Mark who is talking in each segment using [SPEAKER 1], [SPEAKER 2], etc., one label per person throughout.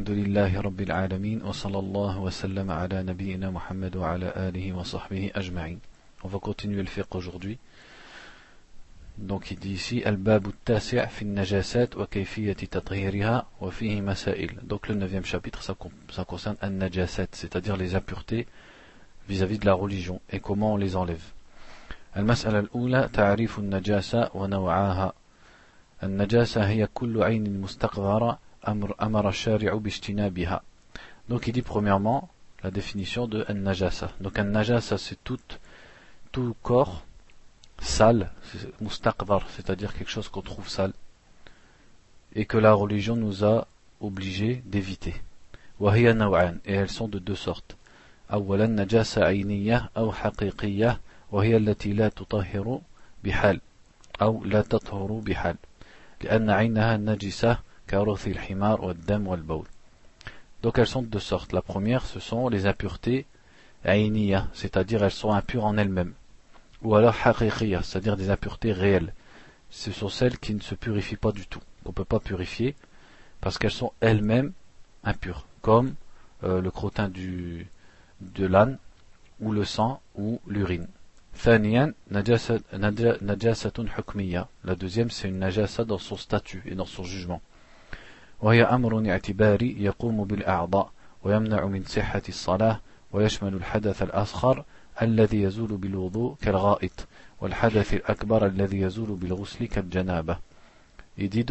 [SPEAKER 1] الحمد لله رب العالمين وصلى الله وسلم على نبينا محمد وعلى آله وصحبه أجمعين On va continuer le fiqh aujourd'hui. Donc il dit ici الباب التاسع في النجاسات وكيفية تطهيرها وفيه مسائل. Donc le neuvième chapitre ça, ça concerne النجاسات, c'est-à-dire les impuretés vis-à-vis -vis de la religion et comment on les enlève. المسألة الأولى تعريف النجاسة ونوعاها. النجاسة هي كل عين مستقذرة donc il dit premièrement la définition de najasa. Donc un najasa c'est tout, tout corps sale, mustaqvar, c'est-à-dire quelque chose qu'on trouve sale et que la religion nous a obligé d'éviter. Et elles sont de deux sortes. أولا نجاسة عينية أو حقيقية وهي التي لا تطهر بحال أو لا تطهر بحال لأن عينها نجسة donc elles sont de deux sortes. La première, ce sont les impuretés aïniya, c'est-à-dire elles sont impures en elles-mêmes. Ou alors haqiqiya, c'est-à-dire des impuretés réelles. Ce sont celles qui ne se purifient pas du tout, qu'on ne peut pas purifier, parce qu'elles sont elles-mêmes impures, comme euh, le crottin du, de l'âne, ou le sang, ou l'urine. La deuxième, c'est une najasa dans son statut et dans son jugement. وهي أمر اعتباري يقوم بالأعضاء ويمنع من صحة الصلاة ويشمل الحدث الأصغر الذي يزول بالوضوء كالغائط والحدث الأكبر الذي يزول بالغسل كالجنابة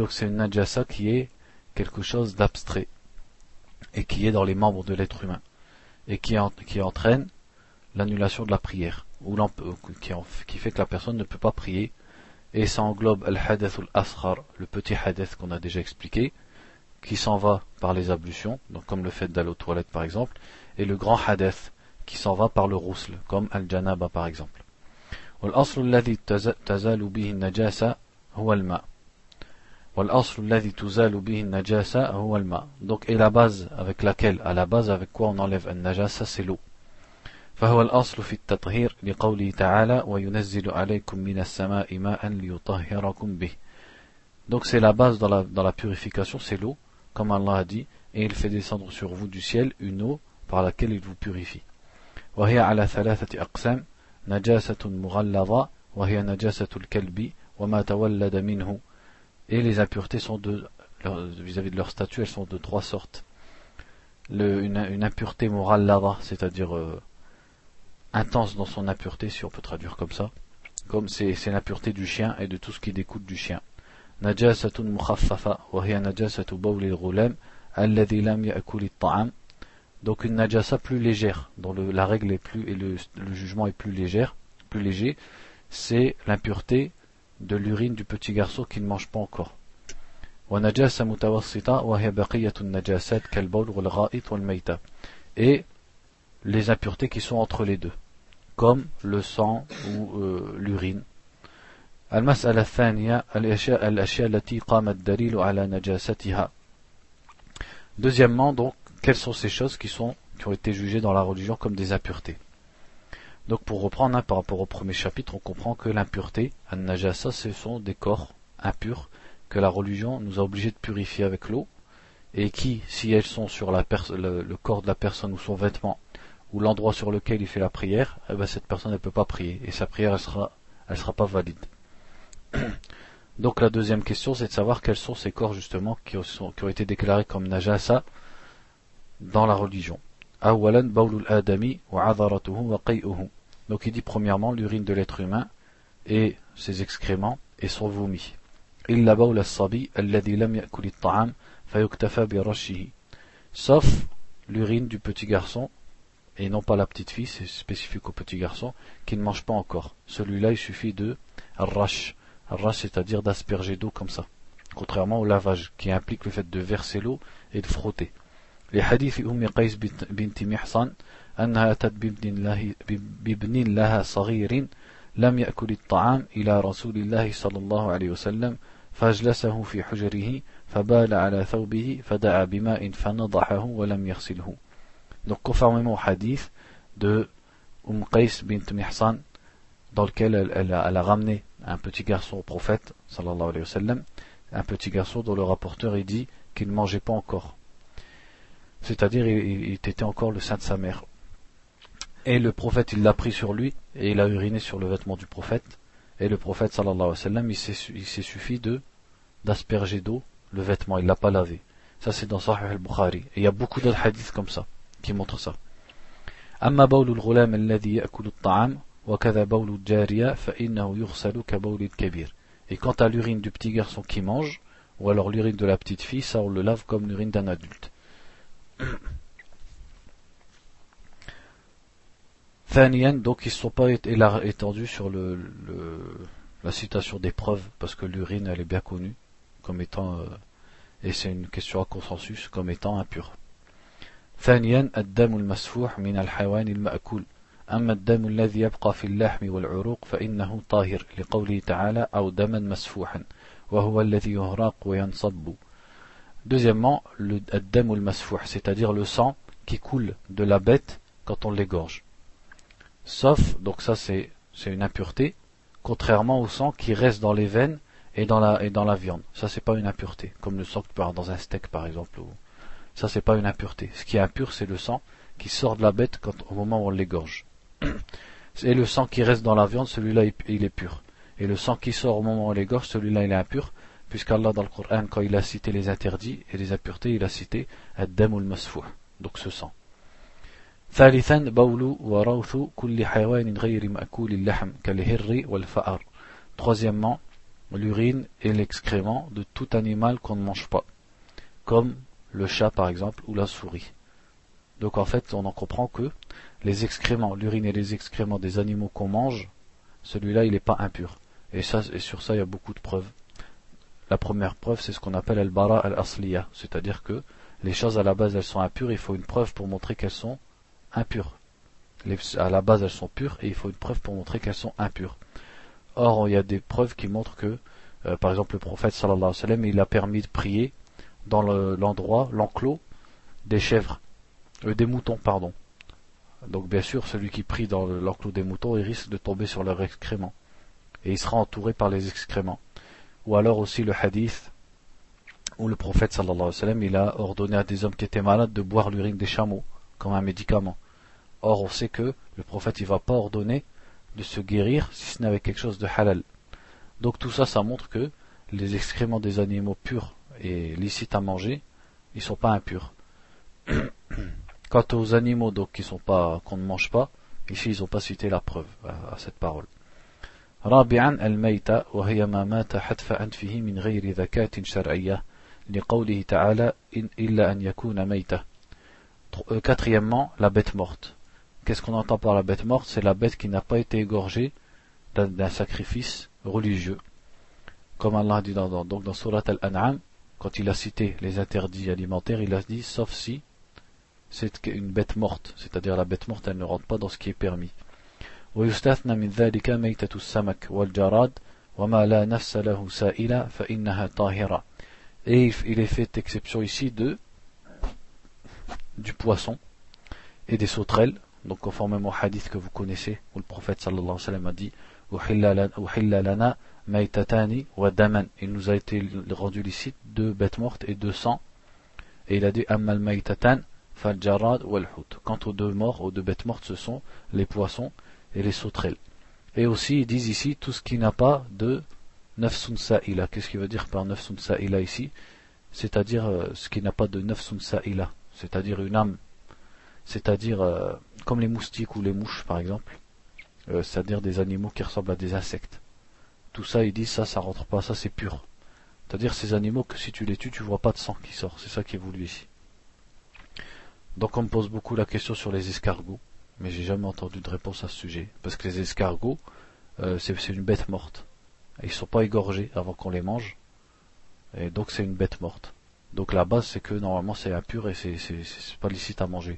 [SPEAKER 1] c'est une najasa qui est quelque chose d'abstrait et qui est dans les membres de l'être humain et qui, en, qui entraîne l'annulation de la prière ou qui, en, qui fait que la personne ne peut pas prier et ça englobe le petit hadith qu'on a déjà expliqué, qui s'en va par les ablutions, donc comme le fait d'aller aux toilettes par exemple, et le grand hadith qui s'en va par le rousl, comme al-janaba par exemple. والأصل الذي تزال به النجاسة هو الماء والأصل الذي تزال به النجاسة هو الماء donc et la base avec laquelle à la base avec quoi on enlève النجاسة c'est l'eau فهو الأصل في التطهير لقوله تعالى وينزل عليكم من السماء ماء ليطهركم به donc c'est la base dans la, dans la purification c'est l'eau comme Allah a dit, et il fait descendre sur vous du ciel une eau par laquelle il vous purifie. وهي على ثلاثة أقسام نجاسة مغلظة وهي نجاسة الكلب وما تولد منه et les impuretés sont de vis-à-vis de leur statut elles sont de trois sortes le, une, une, impureté mughalladha c'est-à-dire euh, intense dans son impureté si on peut traduire comme ça comme c'est l'impureté du chien et de tout ce qui découle du chien نجاسة مخففة وهي نجاسة بول الغلام الذي لم يأكل الطعام donc une najasa plus légère, dont le, la règle est plus et le, le, jugement est plus légère, plus léger, c'est l'impureté de l'urine du petit garçon qui ne mange pas encore. Et les impuretés qui sont entre les deux, comme le sang ou euh, l'urine. المسألة الثانية الأشياء, الأشياء التي قام الدليل على نجاستها Deuxièmement, donc, quelles sont ces choses qui, sont, qui ont été jugées dans la religion comme des impuretés Donc, pour reprendre hein, par rapport au premier chapitre, on comprend que l'impureté, an-najasa, ce sont des corps impurs que la religion nous a obligés de purifier avec l'eau et qui, si elles sont sur la le, le, corps de la personne ou son vêtement ou l'endroit sur lequel il fait la prière, eh ben, cette personne ne peut pas prier et sa prière elle sera, elle sera pas valide. Donc la deuxième question, c'est de savoir quels sont ces corps justement qui ont, été déclarés comme najasa dans la religion. Donc il dit premièrement l'urine de l'être humain et ses excréments et son vomi. Sauf l'urine du petit garçon et non pas la petite fille, c'est spécifique au petit garçon, qui ne mange pas encore. Celui-là, il suffit de rash, Arras, c'est-à-dire d'asperger d'eau comme ça. Contrairement au lavage, qui implique le fait de verser l'eau et de frotter. Les hadiths أم قيس بنت محصن أنها أتت بابن, الله بابن لها صغير لم يأكل الطعام إلى رسول الله صلى الله عليه وسلم فاجلسه في حجره فبال على ثوبه فدعا بماء فنضحه ولم يغسله Donc conformément au hadith de Umm Qais bint Mihsan dans lequel elle, elle, a, elle a ramené un petit garçon au prophète, sallallahu alayhi wa sallam, un petit garçon dont le rapporteur il dit qu'il ne mangeait pas encore. c'est-à-dire il, était encore le sein de sa mère. Et le prophète, il l'a pris sur lui, et il a uriné sur le vêtement du prophète. Et le prophète, sallallahu alayhi wa sallam, il s'est suffi de d'asperger d'eau le vêtement, il l'a pas lavé. Ça c'est dans Sahih al-Bukhari. Et il y a beaucoup d'autres hadiths comme ça, qui montrent ça. أما بول الغلام الذي يأكل الطعام وكذا بول الجارية فإنه يغسل كبول الكبير. Et quant à l'urine du petit garçon qui mange, ou alors l'urine de la petite fille, ça on le lave comme l'urine d'un adulte. Thaniyan, donc ils ne sont pas étendus sur le, le, la citation des preuves, parce que l'urine elle est bien connue comme étant, euh, et c'est une question à consensus, comme étant impure. ثانيا الدم المسفوح من الحيوان المأكول أما الدم الذي يبقى في اللحم والعروق فإنه طاهر لقوله تعالى أو دما مسفوحا وهو الذي يهراق وينصب Deuxièmement, le dam al masfouh, c'est-à-dire le sang qui coule de la bête quand on l'égorge. Sauf, donc ça c'est une impureté, contrairement au sang qui reste dans les veines et dans la, et dans la viande. Ça c'est pas une impureté, comme le sang que tu peux avoir dans un steak par exemple. Ou... Ça c'est pas une impureté. Ce qui est impur c'est le sang qui sort de la bête quand, au moment où on l'égorge. Et le sang qui reste dans la viande, celui-là il est pur. Et le sang qui sort au moment où on l'égorge, celui-là il est impur, puisqu'Allah dans le Coran, quand il a cité les interdits et les impuretés, il a cité ad-dam al-masfouh, donc ce sang. ثالثا بول وروث كل حيوان غير مأكول اللحم كالهر والفأر. Troisièmement, l'urine et l'excrément de tout animal qu'on ne mange pas, comme le chat par exemple ou la souris. Donc en fait, on en comprend que les excréments, l'urine et les excréments des animaux qu'on mange, celui-là il n'est pas impur. Et, ça, et sur ça il y a beaucoup de preuves. La première preuve, c'est ce qu'on appelle al-bara al-asliya, c'est-à-dire que les choses à la base elles sont impures, il faut une preuve pour montrer qu'elles sont impures. à la base elles sont pures et il faut une preuve pour montrer qu'elles sont impures. Or il y a des preuves qui montrent que, euh, par exemple le prophète sallallahu alayhi wa sallam, il a permis de prier dans l'endroit, l'enclos des chèvres, euh, des moutons, pardon. Donc bien sûr, celui qui prie dans l'enclos des moutons, il risque de tomber sur leurs excréments. Et il sera entouré par les excréments ou alors aussi le hadith où le prophète sallallahu alayhi wa sallam il a ordonné à des hommes qui étaient malades de boire l'urine des chameaux comme un médicament. Or on sait que le prophète il va pas ordonner de se guérir si ce n'est avec quelque chose de halal. Donc tout ça ça montre que les excréments des animaux purs et licites à manger, ils sont pas impurs. Quant aux animaux donc qui sont pas qu'on ne mange pas, ici ils n'ont pas cité la preuve à cette parole. رابعا الميتة وهي ما مات حتف أنفه من غير ذكاة شرعية لقوله تعالى إن إلا أن يكون ميتة Quatrièmement, la bête morte. Qu'est-ce qu'on entend par la bête morte C'est la bête qui n'a pas été égorgée d'un sacrifice religieux. Comme Allah dit dans, donc dans Surat Al-An'am, quand il a cité les interdits alimentaires, il a dit sauf si c'est une bête morte, c'est-à-dire la bête morte, elle ne rentre pas dans ce qui est permis. ويستثنى من ذلك ميتة السمك والجراد وما لا نفس له سائلة فإنها طاهرة Et il est fait exception ici de du poisson et des sauterelles, donc conformément au hadith que vous connaissez, où le prophète sallallahu alayhi wa sallam a dit Uhilla lana maitatani wa daman. Il nous a été rendu licite deux bêtes mortes et deux sangs. Et il a dit Ammal maitatan fal jarad wal hut. Quant aux deux morts, aux deux bêtes mortes, ce sont les poissons et les sauterelles. Et aussi, ils disent ici tout ce qui n'a pas de nafsun sa'ila. Qu'est-ce qu'il veut dire par nafsun sa'ila ici? C'est-à-dire euh, ce qui n'a pas de nafsun sa'ila, c'est-à-dire une âme, c'est-à-dire euh, comme les moustiques ou les mouches par exemple, euh, c'est-à-dire des animaux qui ressemblent à des insectes. Tout ça, ils disent ça, ça rentre pas, ça c'est pur. C'est-à-dire ces animaux que si tu les tues, tu vois pas de sang qui sort. C'est ça qui est voulu ici. Donc on me pose beaucoup la question sur les escargots mais j'ai jamais entendu de réponse à ce sujet. Parce que les escargots, euh, c'est une bête morte. Ils sont pas égorgés avant qu'on les mange. Et donc c'est une bête morte. Donc la base c'est que normalement c'est impur et c'est pas licite à manger.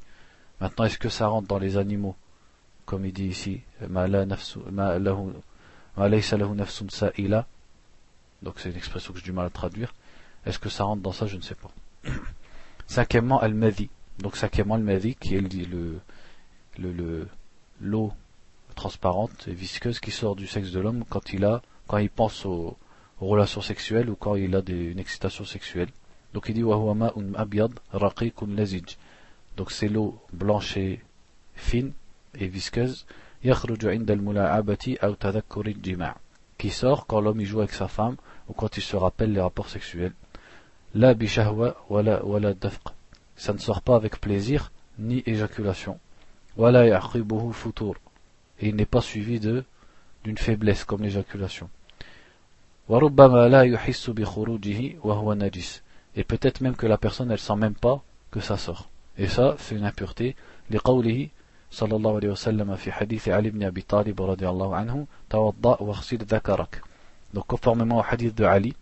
[SPEAKER 1] Maintenant est-ce que ça rentre dans les animaux? Comme il dit ici, donc c'est une expression que j'ai du mal à traduire. Est-ce que ça rentre dans ça? Je ne sais pas. Cinquièmement, al-madhi. Donc cinquièmement, al-madhi qui est le, le l'eau transparente et visqueuse qui sort du sexe de l'homme quand il a quand il pense aux, relations sexuelles ou quand il a une excitation sexuelle. Donc il dit donc c'est l'eau blanche et fine et visqueuse. Qui sort quand l'homme joue avec sa femme ou quand il se rappelle les rapports sexuels. La bishahwa wala wala ça ne sort pas avec plaisir ni éjaculation wala futur et il n'est pas suivi de d'une faiblesse comme l'éjaculation et peut-être même que la personne elle sent même pas que ça sort et ça c'est une impureté لقوله صلى الله عليه وسلم في حديث علي بن أبي طالب رضي الله عنه توضأ واغسل ذكرك donc conformément au hadith de Ali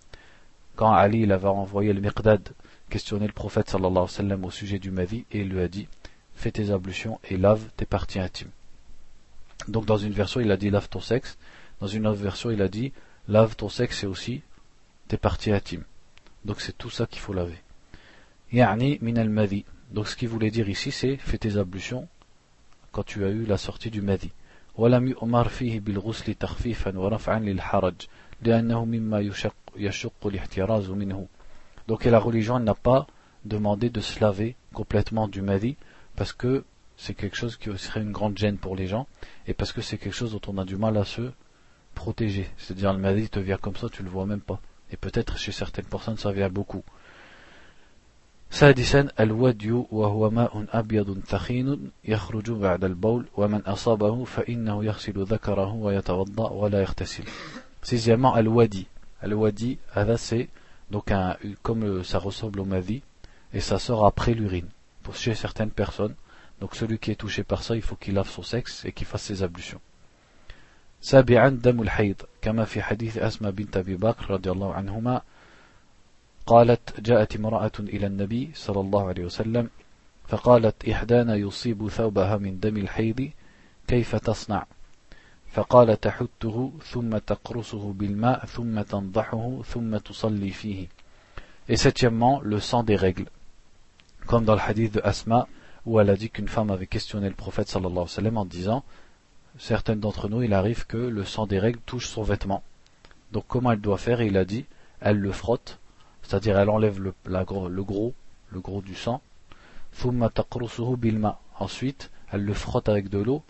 [SPEAKER 1] quand Ali il avait envoyé le Miqdad questionner le prophète sallallahu alayhi wa sallam au sujet du Madi et il lui a dit fais tes ablutions et lave tes parties intimes donc dans une version il a dit lave ton sexe dans une autre version il a dit lave ton sexe et aussi tes parties intimes donc c'est tout ça qu'il faut laver يعني min al-madi donc ce qu'il voulait dire ici c'est fais tes ablutions quand tu as eu la sortie du madi ولم يؤمر فيه بالغسل تخفيفا ورفعا للحرج لأنه مما يشق, يشق الاحتراز منه donc la religion n'a pas demandé de se laver complètement du madi parce que c'est quelque chose qui serait une grande gêne pour les gens et parce que c'est quelque chose dont on a du mal à se protéger c'est-à-dire le madi te vient comme ça tu le vois même pas et peut-être chez certaines personnes ça vient beaucoup سادسا الودي وهو ماء أبيض ثخين يخرج بعد البول ومن أصابه فإنه يغسل ذكره ويتوضأ ولا يغتسل Sixièmement, al-wadi. Al-wadi, c'est donc un, comme ça ressemble au madi, et ça sort après l'urine, pour chez certaines personnes. Donc celui qui est touché par ça, il faut qu'il lave son sexe et qu'il fasse ses ablutions. سابعا دم الحيض كما في حديث أسمى بنت أبي بكر رضي الله عنهما قالت جاءت امرأة إلى النبي صلى الله عليه وسلم فقالت إحدانا يصيب ثوبها من دم الحيض كيف تصنع فقال تحته ثم تقرصه بالماء ثم تنضحه ثم تصلي فيه Et septièmement, le sang des règles. Comme dans le hadith de Asma, où elle a dit qu'une femme avait questionné le prophète sallallahu alayhi wa sallam en disant Certaines d'entre nous, il arrive que le sang des règles touche son vêtement. Donc comment elle doit faire Et il a dit Elle le frotte c'est-à-dire elle enlève le, le gros, le gros du sang. bilma. Ensuite, elle le frotte avec de l'eau.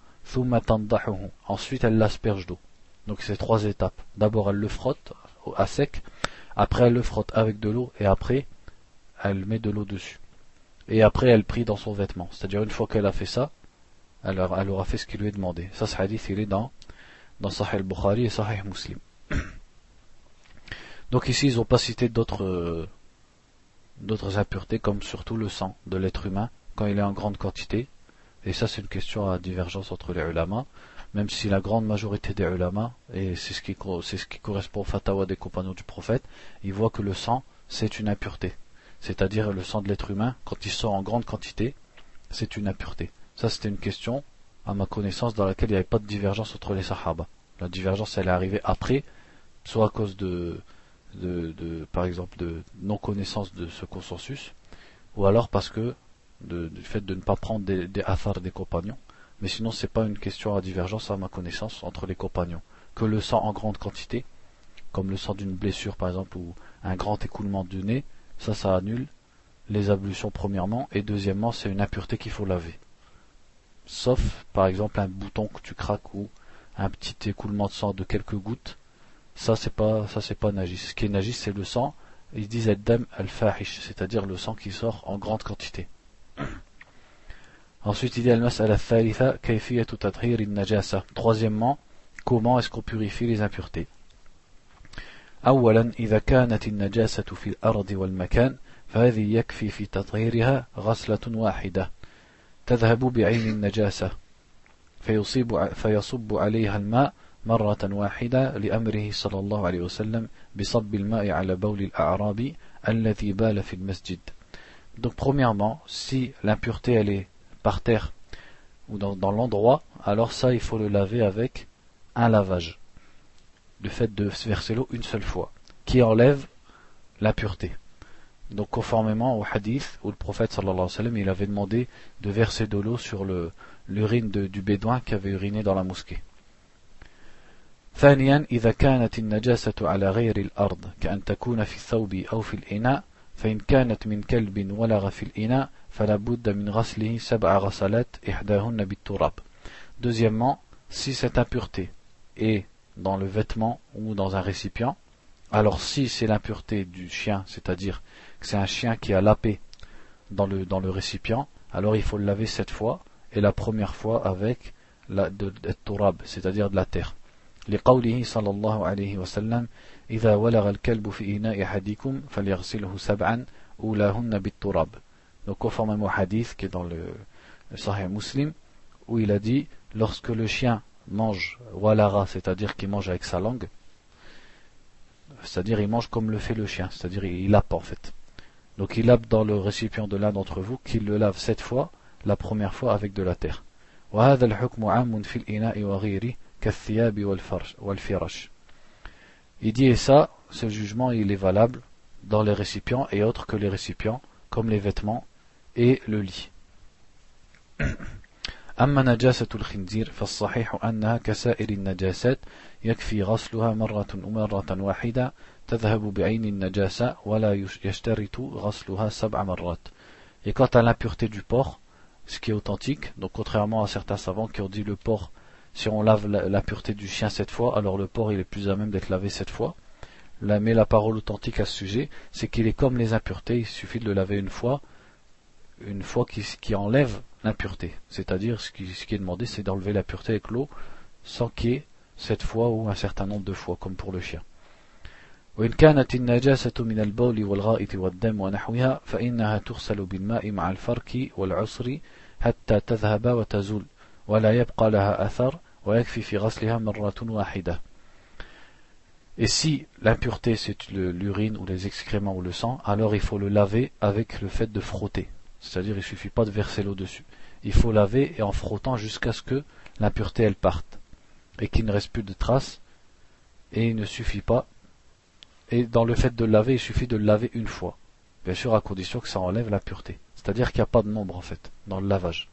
[SPEAKER 1] Ensuite, elle l'asperge d'eau. Donc c'est trois étapes. D'abord, elle le frotte à sec. Après, elle le frotte avec de l'eau. Et après, elle met de l'eau dessus. Et après, elle prie dans son vêtement. C'est-à-dire, une fois qu'elle a fait ça, elle, elle aura fait ce qu'il lui est demandé. Ça, ce hadith, il est dans, dans Sahih al-Bukhari et Sahih Muslim. Donc ici, ils n'ont pas cité d'autres d'autres impuretés, comme surtout le sang de l'être humain, quand il est en grande quantité. Et ça, c'est une question à divergence entre les ulama, même si la grande majorité des ulama, et c'est ce qui, correspond au fatawa des compagnons du prophète, ils voient que le sang, c'est une impureté. C'est-à-dire le sang de l'être humain, quand il sort en grande quantité, c'est une impureté. Ça, c'était une question, à ma connaissance, dans laquelle il n'y avait pas de divergence entre les sahaba. La divergence, elle est arrivée après, soit à cause de, de, par exemple de non connaissance de ce consensus, ou alors parce que du fait de ne pas prendre des, des des compagnons. Mais sinon, c'est pas une question à divergence à ma connaissance entre les compagnons. Que le sang en grande quantité, comme le sang d'une blessure par exemple ou un grand écoulement du nez, ça, ça annule les ablutions premièrement, et deuxièmement, c'est une impureté qu'il faut laver. Sauf par exemple un bouton que tu craques ou un petit écoulement de sang de quelques gouttes, ça c'est pas ça c'est pas najis. Ce qui est najis c'est le sang. Ils disent al-dam al-fahish, c'est-à-dire le sang qui sort en grande quantité. Ensuite il y a al-mas'ala thalitha kayfiyatu tadhhir najasa Troisièmement, comment est-ce qu'on purifie les impuretés? أولا إذا كانت النجاسة في الأرض والمكان فهذه يكفي في تطهيرها غسلة واحدة تذهب بعين النجاسة فيصيب فيصب عليها الماء مرة واحدة لأمره صلى الله عليه وسلم بصب الماء على بول الأعرابي الذي بال في المسجد Donc premièrement, si l'impureté elle est par terre ou dans, dans l'endroit, alors ça il faut le laver avec un lavage. Le fait de verser l'eau une seule fois, qui enlève l'impureté. Donc conformément au hadith où le prophète sallallahu alayhi wa sallam il avait demandé de verser de l'eau sur l'urine du bédouin qui avait uriné dans la mosquée. ثانيا إذا كانت النجاسة على غير الأرض كأن تكون في الثوب أو في الإناء فإن كانت من كلب ولغ في الإناء فلا بد من غسله سبع غسلات إحداهن بالتراب Deuxièmement, si cette impureté est dans le vêtement ou dans un récipient, alors si c'est l'impureté du chien, c'est-à-dire que c'est un chien qui a lapé dans le, dans le récipient, alors il faut le laver sept fois, et la première fois avec la, de, de turab, c'est-à-dire de la terre. لقوله صلى الله عليه وسلم إذا ولغ الكلب في إناء أحدكم فليغسله سبعا أولاهن بالتراب donc conformément au hadith qui est dans le, Sahih Muslim, où il a dit lorsque le chien mange walara, c'est-à-dire qu'il mange avec sa langue, c'est-à-dire il mange comme le fait le chien, c'est-à-dire il lappe en fait. Donc il lappe dans le récipient de l'un d'entre vous, qu'il le lave sept fois, la première fois avec de la terre. Il dit et ça, ce jugement il est valable dans les récipients et autres que les récipients, comme les vêtements et le lit أما نجاسة الخنزير فالصحيح أنها كسائر النجاسات يكفي غسلها مرة مرة واحدة تذهب بعين النجاسة ولا يشترط غسلها سبع مرات Et quant à l'impureté du porc, ce qui est authentique, donc contrairement à certains savants qui ont dit le porc, si on lave la, pureté du chien sept fois, alors le porc il est plus à même d'être lavé sept fois. mais la parole authentique à ce sujet, c'est qu'il est comme les impuretés, il suffit de le laver une fois, une fois qui, qui enlève l'impureté. C'est-à-dire, ce qui, ce qui est demandé, c'est d'enlever la pureté avec l'eau, sans qu'il y ait cette fois ou un certain nombre de fois, comme pour le chien. وإن كانت النجاسة من البول والغائط والدم ونحوها فإنها تغسل بالماء مع الفرك والعصر حتى تذهب وتزول ولا يبقى لها أثر ويكفي في غسلها مرة واحدة Et si l'impureté c'est l'urine ou les excréments ou le sang, alors il faut le laver avec le fait de frotter. C'est-à-dire il suffit pas de verser l'eau dessus. Il faut laver et en frottant jusqu'à ce que l'impureté elle parte et qu'il ne reste plus de traces. Et il ne suffit pas. Et dans le fait de le laver, il suffit de le laver une fois. Bien sûr à condition que ça enlève la pureté. C'est-à-dire qu'il n'y a pas de nombre en fait dans le lavage.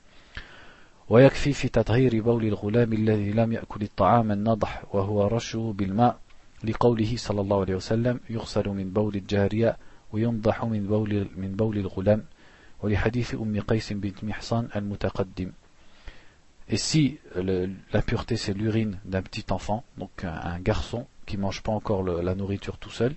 [SPEAKER 1] ويكفي في تطهير بول الغلام الذي لم يأكل الطعام النضح وهو رشه بالماء لقوله صلى الله عليه وسلم يغسل من بول الجارية وينضح من بول, من بول الغلام et si la pureté c'est l'urine d'un petit enfant, donc un, garçon qui mange pas encore la nourriture tout seul,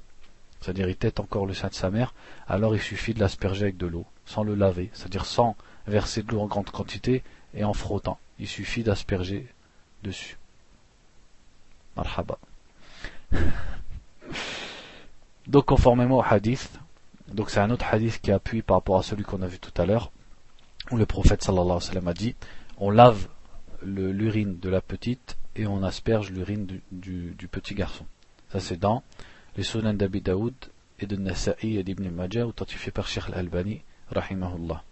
[SPEAKER 1] c'est-à-dire il tête encore le sein de sa mère, alors il suffit de l'asperger avec de l'eau, sans le laver, c'est-à-dire sans verser de l'eau en grande quantité et en frottant. Il suffit d'asperger dessus. Marhaba. Donc conformément au hadith, donc c'est un autre hadith qui appuie par rapport à celui qu'on a vu tout à l'heure, où le prophète sallallahu alayhi wa sallam a dit on lave l'urine de la petite et on asperge l'urine du, du, petit garçon. Ça c'est dans les Sunan d'Abi Daoud et de Nasa'i et d'Ibn Majah authentifié par Sheikh al-Albani rahimahullah.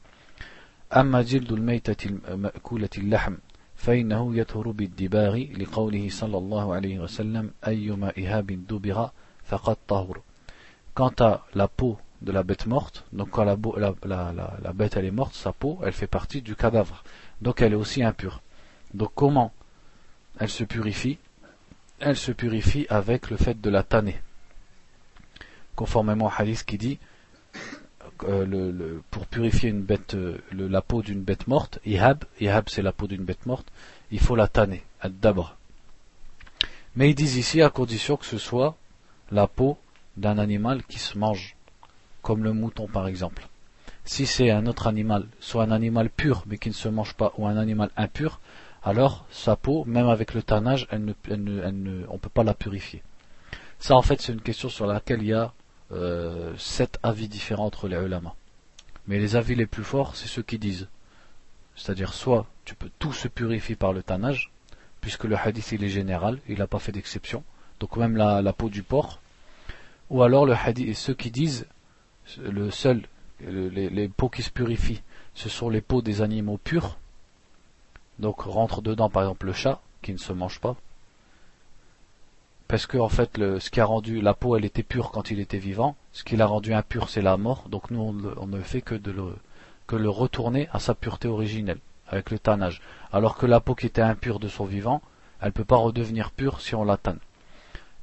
[SPEAKER 1] أما جلد الميتة مأكولة اللحم فإنه يطهر بالدباغ لقوله صلى الله عليه وسلم أيما إهاب دبغ فقد طهر Quant à la peau de la bête morte. Donc quand la, bête elle est morte, sa peau, elle fait partie du cadavre. Donc elle est aussi impure. Donc comment elle se purifie? Elle se purifie avec le fait de la tanner. Conformément au hadith qui dit euh, pour purifier une bête, euh, la peau d'une bête morte, ihab, ihab c'est la peau d'une bête morte, il faut la tanner, d'abord. Mais ils disent ici à condition que ce soit la peau d'un animal qui se mange comme le mouton par exemple. Si c'est un autre animal, soit un animal pur mais qui ne se mange pas, ou un animal impur, alors sa peau, même avec le tannage, on ne peut pas la purifier. Ça en fait c'est une question sur laquelle il y a euh, sept avis différents entre les ulama. Mais les avis les plus forts, c'est ceux qui disent. C'est-à-dire soit tu peux tout se purifier par le tannage, puisque le hadith il est général, il n'a pas fait d'exception, donc même la, la, peau du porc, ou alors le hadith, ceux qui disent le seul, les, peaux qui se purifient, ce sont les peaux des animaux purs. Donc rentre dedans par exemple le chat qui ne se mange pas. Parce que en fait, ce qui a rendu la peau, elle était pure quand il était vivant. Ce qui l'a rendu impur, c'est la mort. Donc nous, on, ne fait que de le, que le retourner à sa pureté originelle avec le tannage. Alors que la peau qui était impure de son vivant, elle ne peut pas redevenir pure si on la tanne.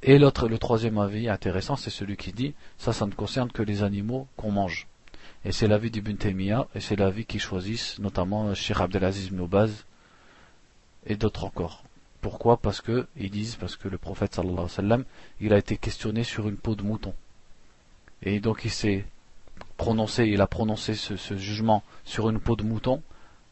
[SPEAKER 1] Et l'autre, le troisième avis intéressant, c'est celui qui dit, ça, ça ne concerne que les animaux qu'on mange. Et c'est l'avis d'Ibn Taymiyyah, et c'est l'avis qu'ils choisissent, notamment Sheikh Abdelaziz ibn et d'autres encore. Pourquoi? Parce que, ils disent, parce que le prophète sallallahu alayhi wa sallam, il a été questionné sur une peau de mouton. Et donc il s'est prononcé, il a prononcé ce, ce, jugement sur une peau de mouton,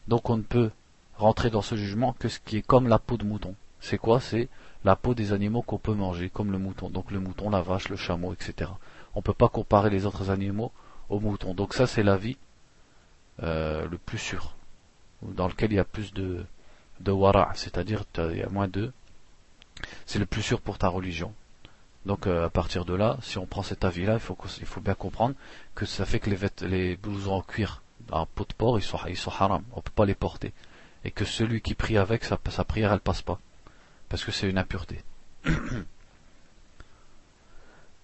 [SPEAKER 1] donc on ne peut rentrer dans ce jugement que ce qui est comme la peau de mouton. C'est quoi? C'est la peau des animaux qu'on peut manger, comme le mouton. Donc le mouton, la vache, le chameau, etc. On ne peut pas comparer les autres animaux au mouton. Donc ça, c'est l'avis euh, le plus sûr, dans lequel il y a plus de, de wara, c'est-à-dire il y a moins de... C'est le plus sûr pour ta religion. Donc euh, à partir de là, si on prend cet avis-là, il faut, il faut bien comprendre que ça fait que les, les blousons en cuir en peau de porc, ils sont, ils sont haram, on ne peut pas les porter. Et que celui qui prie avec, sa, sa prière, elle passe pas Parce que c'est une impureté.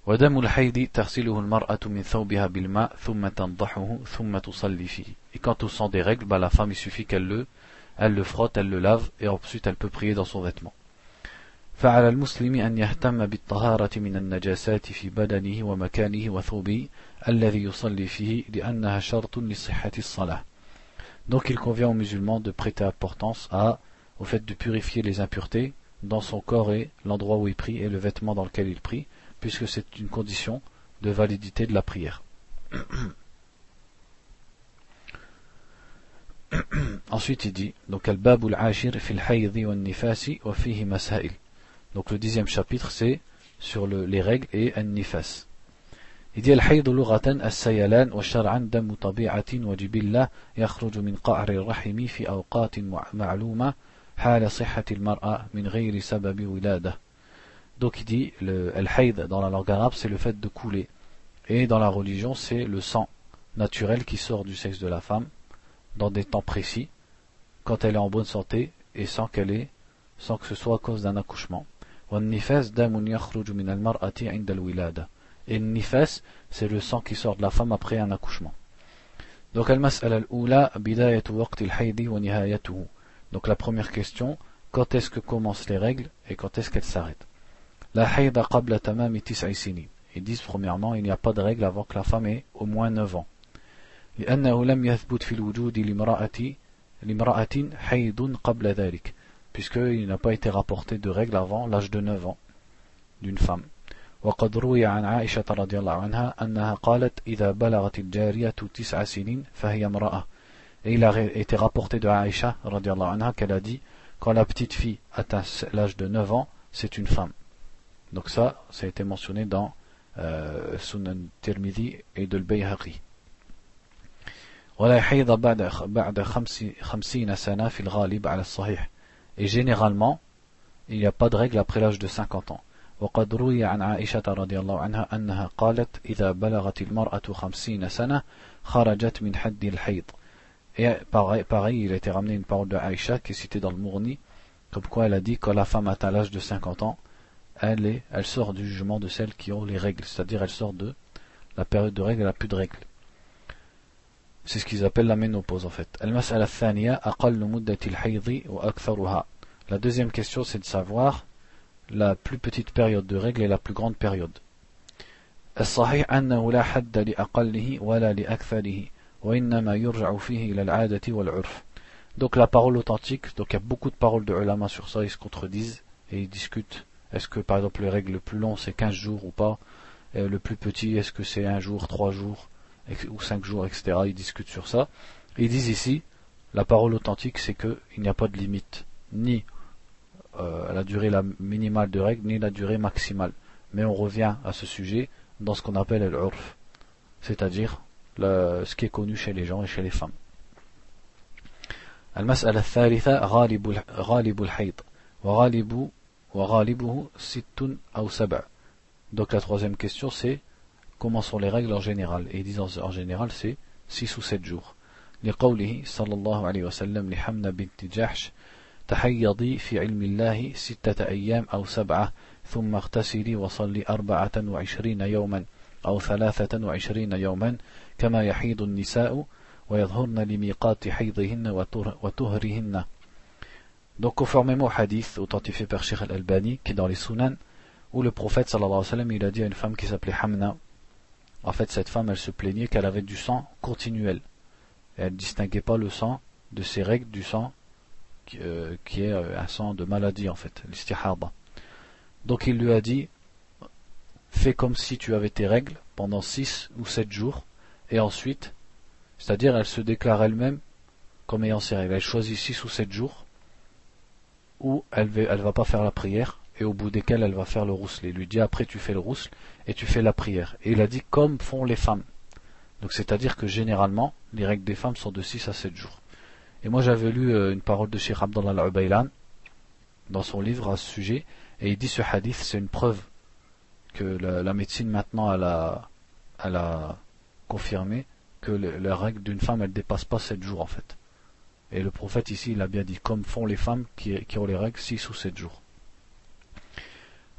[SPEAKER 1] ودم الحيض تغسله المرأة من ثوبها بالماء ثم تنضحه ثم تصلي فيه. Et quant au sang des règles, bah, la femme il suffit qu'elle le, elle le frotte, elle le lave et ensuite elle peut prier dans son vêtement. فعلى المسلم أن يهتم بالطهارة من النجاسات في بدنه ومكانه وثوبه الذي يصلي فيه لأنها شرط لصحة الصلاة. Donc il convient aux musulmans de prêter importance à, au fait de purifier les impuretés dans son corps et l'endroit où il prie et le vêtement dans lequel il prie, puisque c'est une condition de validité de la prière. Ensuite, il dit donc al-babul ashir fil haydi wa nifasi wa fihi masail. Donc le dixième chapitre, c'est sur le, les règles et an-nifas. Il dit al-hayd lughatan as-sayalan wa shar'an damu tabi'atin wa jibilla yakhruju min qa'ri rahimi fi awqatin ma'luma donc il dit, le al-hayd dans la langue arabe, c'est le fait de couler. Et dans la religion, c'est le sang naturel qui sort du sexe de la femme dans des temps précis, quand elle est en bonne santé et sans qu'elle ait, sans que ce soit à cause d'un accouchement. Et le nifas, c'est le sang qui sort de la femme après un accouchement. Donc al-mas'ala al-oula bidayatu waqt al-haydi wa. Donc la première question, quand est-ce que commencent les règles et quand est-ce qu'elles s'arrêtent la haïda qabla tamami tis'i sinin. Ils disent premièrement, il n'y a pas de règle avant que la femme ait au moins 9 ans. لأنه لم يثبت في الوجود لامرأة لامرأة حيض قبل ذلك puisqu'il n'a pas été rapporté de règle avant l'âge de 9 ans d'une femme. وقد روي عن عائشة رضي الله عنها أنها قالت إذا بلغت الجارية تسع سنين فهي امرأة Et il a été rapporté de Aïcha radiallahu anha qu'elle a dit quand la petite fille atteint l'âge de 9 ans, c'est une femme. Donc ça, ça a été mentionné dans euh, Sunan Tirmidhi et de l'Bayhaqi. Et généralement, il n'y a pas de règle après l'âge de 50 ans. وقد روي عن عائشة رضي الله عنها أنها قالت إذا بلغت المرأة خمسين سنة خرجت من حد الحيض et pareil, pareil, il a été ramené une parole de Aïcha qui est citée dans le Mourni, comme quoi elle a dit quand la femme atteint l'âge de 50 ans, elle, est, elle sort du jugement de celles qui ont les règles, c'est-à-dire elle sort de la période de règles, elle n'a plus de règles. C'est ce qu'ils appellent la ménopause en fait. La deuxième question c'est de savoir la plus petite période de règles et la plus grande période. Donc la parole authentique, donc il y a beaucoup de paroles de ulama sur ça, ils se contredisent et ils discutent est-ce que par exemple les règles le plus long c'est 15 jours ou pas? Le plus petit, est-ce que c'est un jour, trois jours ou cinq jours, etc. Ils discutent sur ça. ils disent ici, la parole authentique c'est qu'il n'y a pas de limite, ni euh, la durée la minimale de règle, ni la durée maximale. Mais on revient à ce sujet dans ce qu'on appelle l'urf, c'est-à-dire ce qui est connu chez les gens et chez les femmes. المسألة الثالثة غالب غالب الحيض وغالب donc la troisième question c'est comment sont les règles en général. Et ils disent en général c'est 6 ou 7 jours. لقوله صلى الله عليه وسلم لحمنا بنت جحش تحيضي في علم الله ستة أيام أو سبعة ثم اغتسلي وصلي أربعة وعشرين يوما أو ثلاثة وعشرين يوما كما يحيض النساء ويظهرن لميقات حيضهن وطهرهن Donc conformément au hadith authentifié par Sheikh al-Albani, qui est dans les Sunan, où le prophète sallallahu alayhi wa sallam, il a dit à une femme qui s'appelait Hamna, en fait cette femme elle se plaignait qu'elle avait du sang continuel. Et elle ne distinguait pas le sang de ses règles du sang qui, euh, est euh, un sang de maladie en fait, l'istihada. Donc il lui a dit, fais comme si tu avais tes règles pendant 6 ou 7 jours, et ensuite, c'est-à-dire elle se déclare elle-même comme ayant ses règles. Elle choisit 6 ou 7 jours où elle ne va pas faire la prière, et au bout desquels elle va faire le rousle. Il lui dit après tu fais le rousle et tu fais la prière. Et il a dit comme font les femmes. Donc c'est-à-dire que généralement, les règles des femmes sont de 6 à 7 jours. Et moi j'avais lu euh, une parole de Sheikh Abdullah al-Ubaylan dans son livre à ce sujet, et il dit ce hadith c'est une preuve que la, médecine maintenant a, elle a confirmé que la règle d'une femme elle dépasse pas 7 jours en fait. Et le prophète ici il a bien dit comme font les femmes qui, ont les règles 6 ou 7 jours.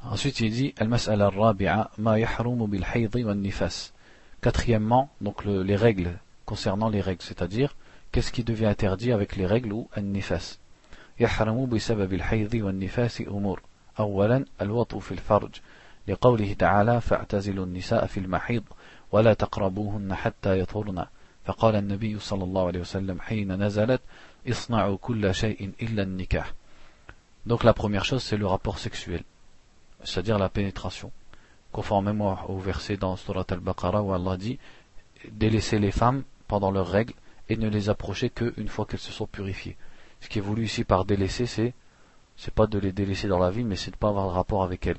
[SPEAKER 1] Ensuite il dit Quatrièmement, donc les règles concernant les règles, c'est-à-dire qu'est-ce qui devient interdit avec les règles ou النفاس يحرم بسبب الحيض والنفاس أمور أولا الوطء في الفرج لقوله تعالى فاعتزلوا النساء في المحيض ولا تقربوهن حتى يطهرن فقال النبي صلى الله عليه وسلم حين نزلت اصنعوا كل شيء إلا النكاح Donc la première chose c'est le rapport sexuel, c'est-à-dire la pénétration. Conformément au verset dans Surat al-Baqarah où Allah dit délaisser les femmes pendant leurs règles et ne les approcher qu'une fois qu'elles se sont purifiées. Ce qui est voulu ici par délaisser, c'est c'est pas de les délaisser dans la vie, mais c'est de pas avoir de rapport avec elles.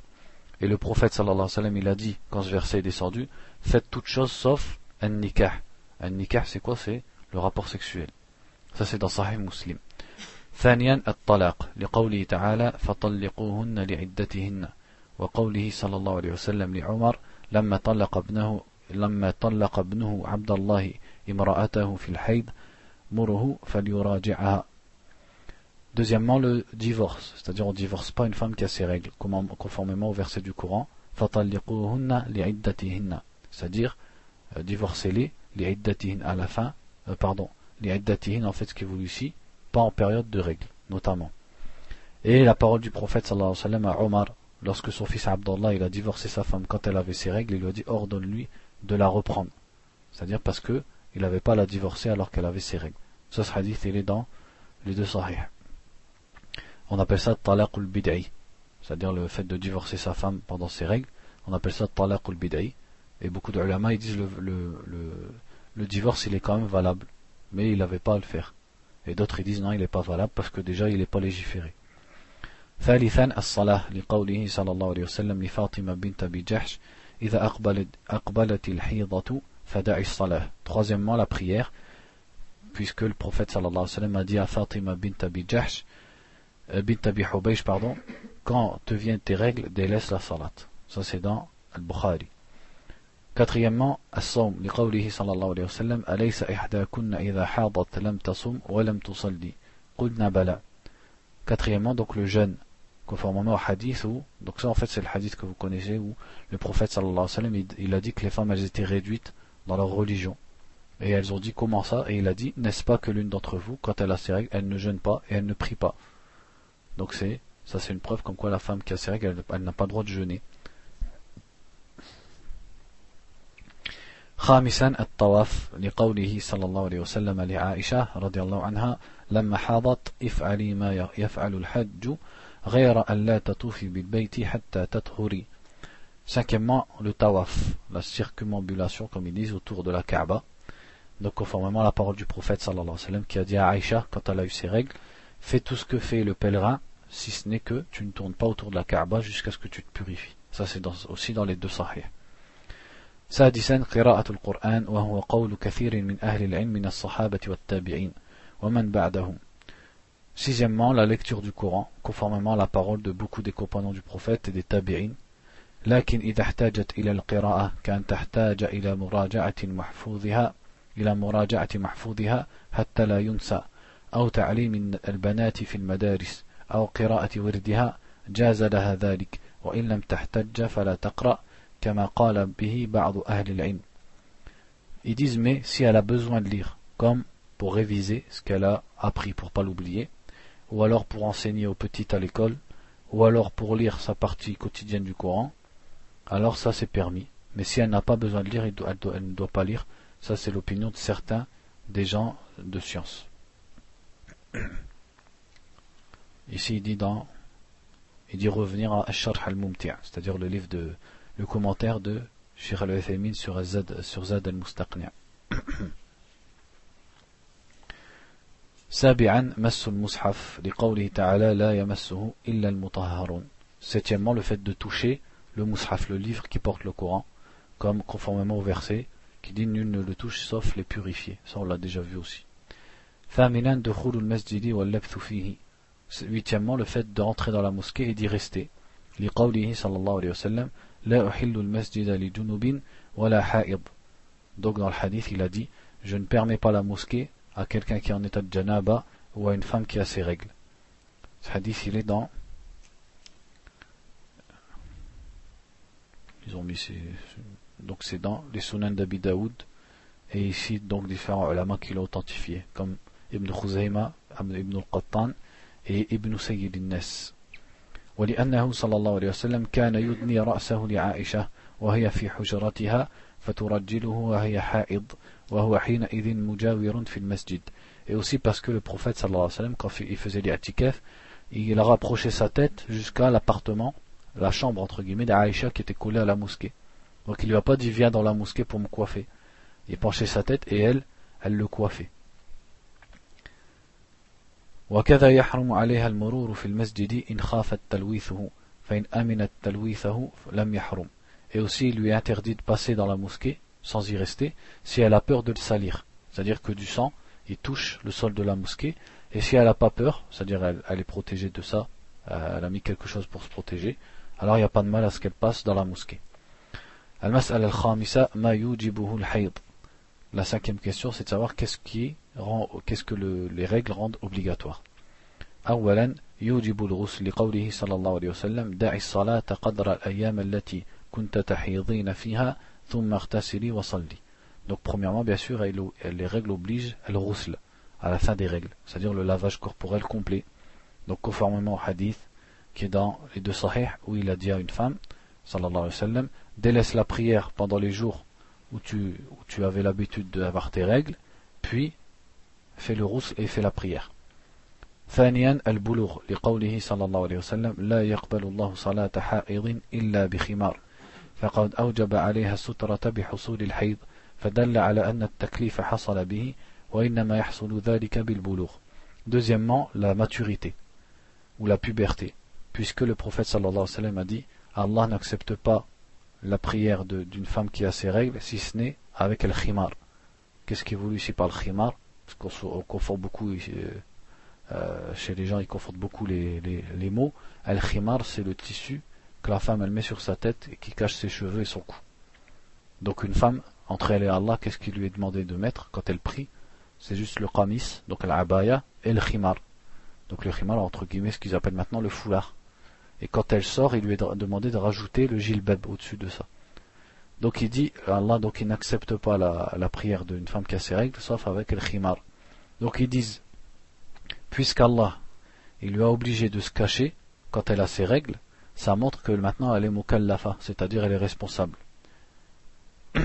[SPEAKER 1] Et le prophète sallallahu alayhi wa sallam, il a dit, quand ce verset est descendu, faites toute chose sauf un nikah. Un nikah, c'est quoi C'est le rapport sexuel. Ça, c'est dans Sahih Muslim. ثانيا الطلاق لقوله تعالى فطلقوهن لعدتهن وقوله صلى الله عليه وسلم لعمر لما طلق ابنه لما طلق ابنه عبد الله امرأته في الحيض مره فليراجعها Deuxièmement, le divorce, c'est-à-dire on ne divorce pas une femme qui a ses règles, conformément au verset du Coran, c'est-à-dire euh, divorcez-les, à la fin, euh, pardon, en fait ce qui est voulu ici, pas en période de règles, notamment. Et la parole du prophète sallallahu alayhi wa sallam à Omar, lorsque son fils Abdullah il a divorcé sa femme quand elle avait ses règles, il lui a dit ordonne-lui de la reprendre. C'est-à-dire parce que il n'avait pas la divorcer alors qu'elle avait ses règles. Ce hadith il est dans les deux sahih On appelle ça talaqul bid'i, c'est-à-dire le fait de divorcer sa femme pendant ses règles. On appelle ça talaqul bid'i. Et beaucoup de ulama ils disent le, le, le, divorce il est quand même valable, mais il n'avait pas à le faire. Et d'autres ils disent non il n'est pas valable parce que déjà il n'est pas légiféré. ثالثا الصلاة لقوله صلى الله عليه وسلم لفاطمة بنت أبي جحش إذا أقبلت, أقبلت الحيضة فدعي الصلاة Troisièmement la prière puisque le prophète sallallahu alayhi wa sallam a dit à Fatima bint Abi Jahsh euh, euh, bint Abi pardon, quand te viennent tes règles, délaisse la salat. Ça c'est dans Al-Bukhari. Quatrièmement, as-sawm, li qawlihi sallallahu alayhi wa sallam, alaysa ihdakunna idha hadat lam tasum wa lam tusalli. Qulna bala. Quatrièmement, donc le jeûne, conformément au hadith où, donc ça en fait c'est le hadith que vous connaissez où le prophète sallallahu alayhi wa sallam, il, il a dit que les femmes elles étaient réduites dans leur religion. Et elles ont dit comment ça? Et il a dit, n'est-ce pas que l'une d'entre vous, quand elle a ses règles, elle ne jeûne pas et elle ne prie pas? Donc c'est ça c'est une preuve comme quoi la femme qui a ses règles, elle, n'a pas le droit de jeûner. خامسا الطواف لقوله صلى الله عليه وسلم لعائشة رضي الله عنها لما حاضت افعلي ما يفعل الحج غير أن لا تطوفي بالبيت حتى تطهري Cinquièmement, le tawaf, la circumambulation, comme ils disent, autour de la Kaaba. Donc, conformément à la parole du prophète, sallallahu alayhi wa sallam, qui a dit à Aïcha, quand elle a eu ses règles, fais tout ce que fait le pèlerin, si ce n'est que tu ne tournes pas autour de la Kaaba jusqu'à ce que tu te purifies. Ça, c'est aussi dans les deux sahih. سادسا قراءة القرآن وهو قول كثير من أهل العلم من الصحابة والتابعين ومن بعدهم Sixièmement, la lecture du Coran, conformément à la parole de beaucoup des compagnons du prophète et des tabi'in. لكن إذا احتاجت إلى القراءة كان تحتاج إلى مراجعة محفوظها إلى مراجعة محفوظها حتى لا ينسى أو تعليم البنات في المدارس أو قراءة وردها جاز لها ذلك وإن لم تحتج فلا تقرأ كما قال به بعض أهل العلم Ils disent mais si elle a besoin de lire comme pour réviser ce qu'elle a appris pour pas l'oublier ou alors pour enseigner aux petites à l'école ou alors pour lire sa partie quotidienne du Coran, alors ça c'est permis. Mais si elle n'a pas besoin de lire, elle, ne doit pas lire. Ça c'est l'opinion de certains des gens de science. Ici il dit dans il dit revenir à Asharh al-Mumti', c'est-à-dire le livre de le commentaire de Sheikh al sur Zad sur Zad al-Mustaqni'. سابعا مس المصحف لقوله تعالى لا يمسه إلا المطهرون septièmement le fait de toucher le mushaf le livre qui porte le Coran comme conformément au verset qui dit nul ne le touche sauf les purifiés ça on l'a déjà vu aussi Huitièmement, le fait d'entrer dans la mosquée et d'y rester. Donc dans le hadith, il a dit Je ne permets pas la mosquée à quelqu'un qui est en état de janaba ou à une femme qui a ses règles. Ce hadith, il est dans. Ils ont mis ses... Donc c'est dans les sunan d'Abi Daoud. Et ici, donc, différents ulama qui l'ont authentifié. Comme Ibn Khuzayma, Ibn al-Qattan et Ibn Sayyid al-Nas. ولأنه صلى الله عليه وسلم كان يدني رأسه لعائشة وهي في حجرتها فترجله وهي حائض et aussi parce que le prophète sallallahu alayhi wa sallam, quand il faisait les atikaf, il a rapproché sa tête jusqu'à l'appartement, la chambre entre guillemets d'Aïcha qui était collée à la mosquée. Donc il lui a pas dit viens dans la mosquée pour me coiffer. Il penchait sa tête et elle, elle le coiffait. وكذا يحرم عليها المرور في المسجد إن خافت تلويثه فإن أمنت تلويثه لم يحرم. Et aussi il lui est interdit de passer dans la mosquée sans y rester, si elle a peur de le salir. C'est-à-dire que du sang, il touche le sol de la mosquée, et si elle n'a pas peur, c'est-à-dire elle, elle, est protégée de ça, euh, elle a mis quelque chose pour se protéger, alors il n'y a pas de mal à ce qu'elle passe dans la mosquée. La cinquième question, c'est de savoir qu'est-ce qui rend, qu'est-ce que le, les règles rendent obligatoire. أولا يوجب الغسل لقوله صلى الله عليه وسلم دع الصلاة قدر الأيام التي كنت تحيضين فيها donc premièrement, bien sûr, les règles obligent, elles roussent à la fin des règles, c'est-à-dire le lavage corporel complet. Donc conformément au hadith qui est dans les deux sahih où il a dit à une femme, sallallahu alayhi wa sallam, délaisse la prière pendant les jours où tu, où tu avais l'habitude d'avoir tes règles, puis fais le rousse et fais la prière. ثانيا البلوغ لقوله صلى الله عليه وسلم لا يقبل الله صلاة حائض إلا بخمار فقد أوجب عليها السترة بحصول الحيض فدل على أن التكليف حصل به وإنما يحصل ذلك بالبلوغ Deuxièmement, la maturité ou la puberté, puisque le prophète sallallahu alayhi wa sallam a dit Allah n'accepte pas la prière d'une femme qui a ses règles si ce n'est avec le khimar. Qu'est-ce qui est voulu ici par le khimar Qu'on beaucoup euh, euh, chez les gens, ils confondent beaucoup les, mots. Al khimar, c'est le tissu que la femme met sur sa tête et qui cache ses cheveux et son cou. Donc une femme, entre elle et Allah, qu'est-ce qu'il lui est demandé de mettre quand elle prie? C'est juste le qamis, donc l'abaya, et le khimar. Donc le khimar, entre guillemets, ce qu'ils appellent maintenant le foulard. Et quand elle sort, il lui est demandé de rajouter le gilbeb au-dessus de ça. Donc il dit, Allah, donc il n'accepte pas la, prière d'une femme qui a ses règles, sauf avec le khimar. Donc ils disent, puisqu'Allah, il lui a obligé de se cacher quand elle a ses règles, ça montre que maintenant elle est mukallafa, c'est-à-dire elle est responsable.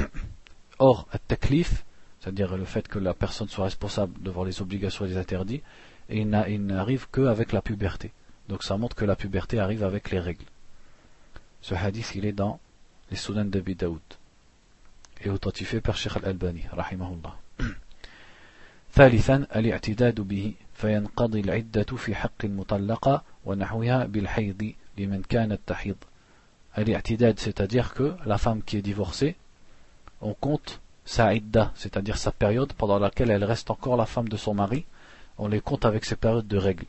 [SPEAKER 1] Or, taklif, c'est-à-dire le fait que la personne soit responsable devant les obligations et les interdits, il n'arrive qu'avec la puberté. Donc ça montre que la puberté arrive avec les règles. Ce hadith, il est dans les Sunan d'Abi Daoud et authentifié par Sheikh al-Albani, rahimahullah. ثالثا الاعتداد به فينقضي العدة في حق المطلقة ونحوها بالحيض c'est-à-dire que la femme qui est divorcée, on compte sa idda, c'est-à-dire sa période pendant laquelle elle reste encore la femme de son mari, on les compte avec ses périodes de règles.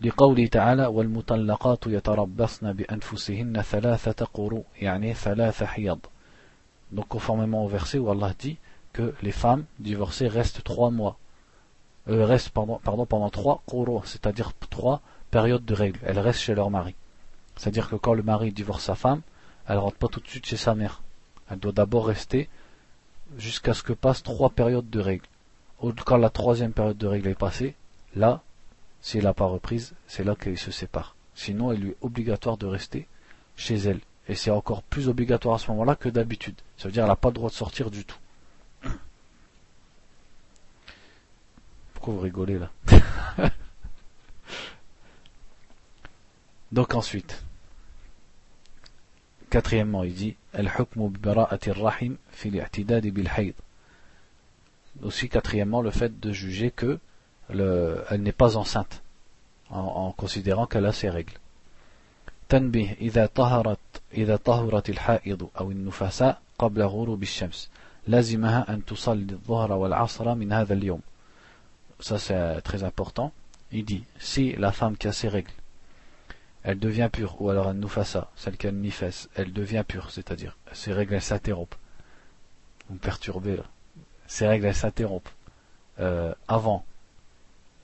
[SPEAKER 1] لقوله تعالى والمطلقات يتربصن بأنفسهن ثلاثة قروء يعني ثلاثة حيض donc conformément au verset où Allah dit que les femmes divorcées restent trois mois euh, restent pendant, pardon, pendant trois quru c'est-à-dire trois période de règles. Elles restent chez leur mari. C'est-à-dire que quand le mari divorce sa femme, elle rentre pas tout de suite chez sa mère. Elle doit d'abord rester jusqu'à ce que passent trois périodes de règles. Quand la troisième période de règles est passée, là, si elle n'a pas reprise, c'est là qu'elle se sépare. Sinon, il lui est obligatoire de rester chez elle. Et c'est encore plus obligatoire à ce moment-là que d'habitude. Ça veut dire qu'elle n'a pas le droit de sortir du tout. Pourquoi vous rigolez là Donc ensuite, quatrièmement, il dit Aussi quatrièmement, le fait de juger que le, elle n'est pas enceinte en, considérant qu'elle a ses règles. تنبيه إذا طهرت إذا طهرت الحائض أو النفساء قبل غروب الشمس لازمها أن تصلي الظهر والعصر من هذا اليوم ça c'est très important il dit si la femme qui a ses règles elle devient pure ou alors un nufasa celle qui a une nifes elle devient pure c'est-à-dire ses règles elles s'interrompent vous me perturbez là ses règles elles s'interrompent euh, avant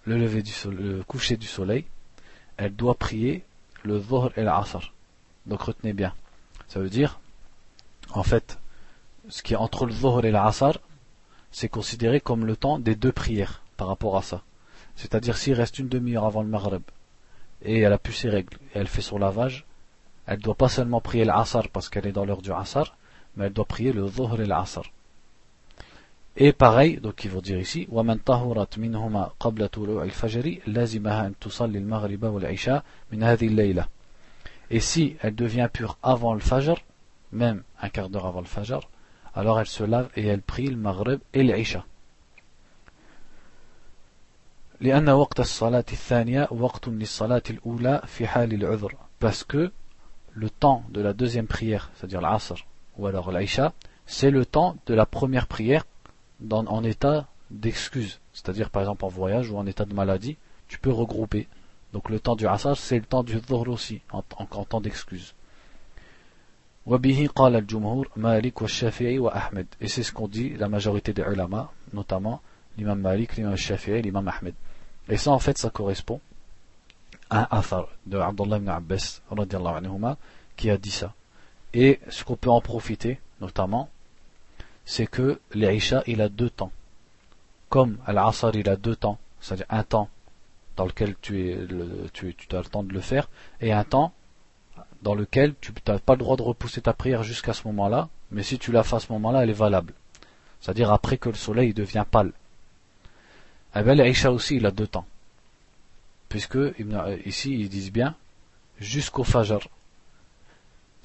[SPEAKER 1] le lever du soleil, le coucher du soleil, elle doit prier le dhuhr et l'asr. Donc retenez bien. Ça veut dire, en fait, ce qui est entre le dhuhr et l'asr, c'est considéré comme le temps des deux prières par rapport à ça. C'est-à-dire s'il reste une demi-heure avant le maghreb et elle a pu ses règles et elle fait son lavage, elle doit pas seulement prier l'asr parce qu'elle est dans l'heure du asr, mais elle doit prier le dhuhr et l'asr. Et pareil, donc ils vont dire ici, وَمَنْ طَهُرَتْ مِنْهُمَا قَبْلَ طُلُوعِ الْفَجْرِ لَازِمَهَا أَنْ تُصَلِّ الْمَغْرِبَ وَالْعِشَاء مِنْ هَذِهِ اللَّيْلَةِ Et si elle devient pure avant le fajr, même un quart d'heure avant le fajr, alors elle se lave et elle prie le maghrib et l'isha. لأن وقت الصلاة الثانية وقت للصلاة الأولى في حال العذر parce que le temps de la deuxième prière, c'est-à-dire l'asr ou alors l'isha, c'est le temps de la première prière en état d'excuse, c'est-à-dire par exemple en voyage ou en état de maladie, tu peux regrouper. Donc le temps du asr, c'est le temps du dhuhr aussi, en, temps d'excuse. Et c'est ce qu'on dit la majorité des ulama, notamment l'imam Malik, l'imam Shafi'i, l'imam Ahmed. Et ça en fait ça correspond à un athar de Abdullah ibn Abbas qui a dit ça. Et ce qu'on peut en profiter, notamment, c'est que l'Aïcha, il a deux temps. Comme Al-Asr, il a deux temps, c'est-à-dire un temps dans lequel tu, as le temps de le faire, et un temps dans lequel tu n'as pas le droit de repousser ta prière jusqu'à ce moment-là, mais si tu la fais à ce moment-là, elle est valable. C'est-à-dire après que le soleil devient pâle. Eh bien, l'Aïcha aussi, il a deux temps. Puisque, ici, ils disent bien, jusqu'au Fajr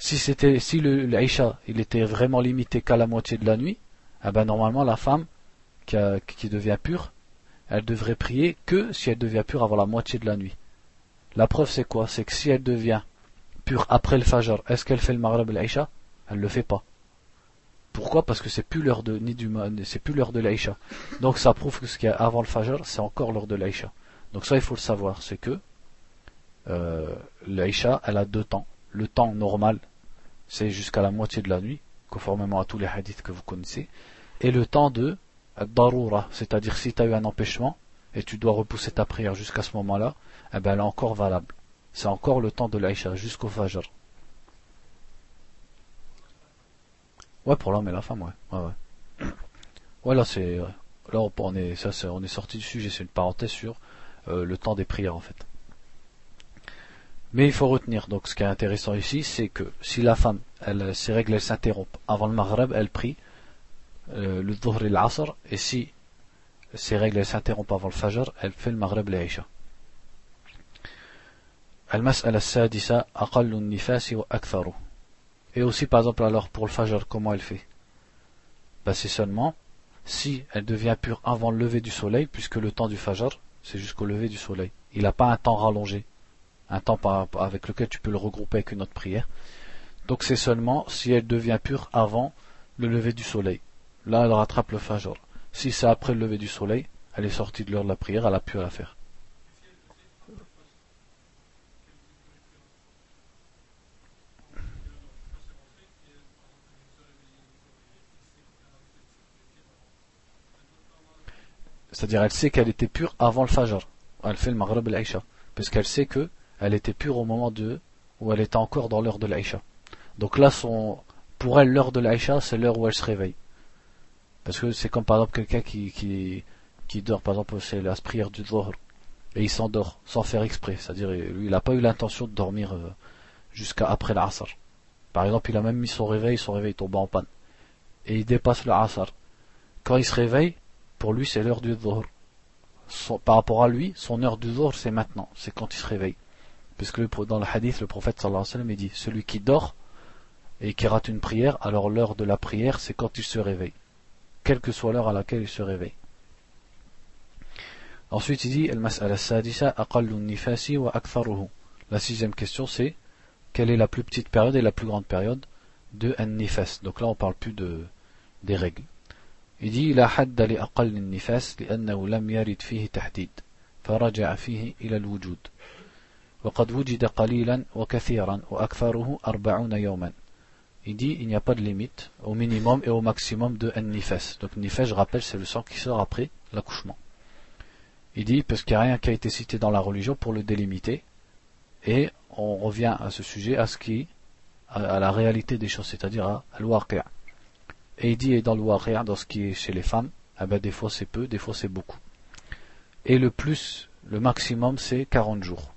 [SPEAKER 1] si c'était si le l'Aïcha il était vraiment limité qu'à la moitié de la nuit, eh ben normalement la femme qui, qui devient pure, elle devrait prier que si elle devient pure avant la moitié de la nuit. La preuve c'est quoi? C'est que si elle devient pure après le Fajr, est-ce qu'elle fait le Maghreb et l'Aïcha? Elle ne le fait pas. Pourquoi? Parce que c'est plus l'heure de ni du c'est plus l'heure de l'Aïcha. Donc ça prouve que ce qu'il y a avant le Fajr, c'est encore l'heure de l'Aïcha. Donc ça il faut le savoir, c'est que euh, l'Aïcha, elle a deux temps. Le temps normal, c'est jusqu'à la moitié de la nuit, conformément à tous les hadiths que vous connaissez, et le temps de darura, c'est-à-dire si tu as eu un empêchement et tu dois repousser ta prière jusqu'à ce moment-là, eh ben elle est encore valable. C'est encore le temps de l'Aïcha jusqu'au Fajr. Ouais, pour l'homme et la femme, ouais. Ouais, là, c'est. Là, on est, est sorti du sujet, c'est une parenthèse sur euh, le temps des prières, en fait. Mais il faut retenir, donc ce qui est intéressant ici, c'est que si la femme, ses règles elles s'interrompent avant le maghreb, elle prie euh, le dhuhr et l'asr, et si ses règles s'interrompent avant le fajr, elle fait le maghreb et l'isha. Et aussi par exemple alors pour le fajr, comment elle fait? Ben, C'est seulement si elle devient pure avant le lever du soleil, puisque le temps du fajr, c'est jusqu'au lever du soleil. Il n'a pas un temps rallongé un temps avec lequel tu peux le regrouper avec une autre prière. Donc c'est seulement si elle devient pure avant le lever du soleil. Là, elle rattrape le fajr. Si c'est après le lever du soleil, elle est sortie de l'heure de la prière, elle a pu la faire. C'est-à-dire, elle sait qu'elle était pure avant le fajr. Elle fait le maghreb et l'Aïcha. Parce qu'elle sait que elle était pure au moment de où elle était encore dans l'heure de l'Aïcha. Donc là, son, pour elle, l'heure de l'Aïcha, c'est l'heure où elle se réveille. Parce que c'est comme par exemple quelqu'un qui, qui, qui dort, par exemple, c'est la prière du Dhuhr. et il s'endort sans faire exprès. C'est-à-dire, lui, il n'a pas eu l'intention de dormir euh, jusqu'à après l'Asr. Par exemple, il a même mis son réveil, son réveil tombe en panne. Et il dépasse le Asr. Quand il se réveille, pour lui, c'est l'heure du Dhuhr. Par rapport à lui, son heure du Dhuhr, c'est maintenant, c'est quand il se réveille. Puisque dans le hadith, le prophète sallallahu alayhi wa sallam, dit, celui qui dort et qui rate une prière, alors l'heure de la prière, c'est quand il se réveille. Quelle que soit l'heure à laquelle il se réveille. Ensuite, il dit La sixième question, c'est quelle est la plus petite période et la plus grande période de an-nifas. Donc là, on parle plus de, des règles. Il dit لا حد لأقل النفاس لأنه لم يرد فيه تحديد فرجع فيه إلى الوجود وقد وجد قليلا وكثيرا وأكثره أربعون يوما Il dit il n'y a pas de limite au minimum et au maximum de an-nifas. Donc nifas, je rappelle, c'est le sang qui sort après l'accouchement. Il dit, parce qu'il n'y a rien qui a été cité dans la religion pour le délimiter, et on revient à ce sujet, à ce qui, à, la réalité des choses, c'est-à-dire à, à Et il dit, et dans le dans ce qui est chez les femmes, eh ben, des fois c'est peu, des fois c'est beaucoup. Et le plus, le maximum, c'est 40 jours.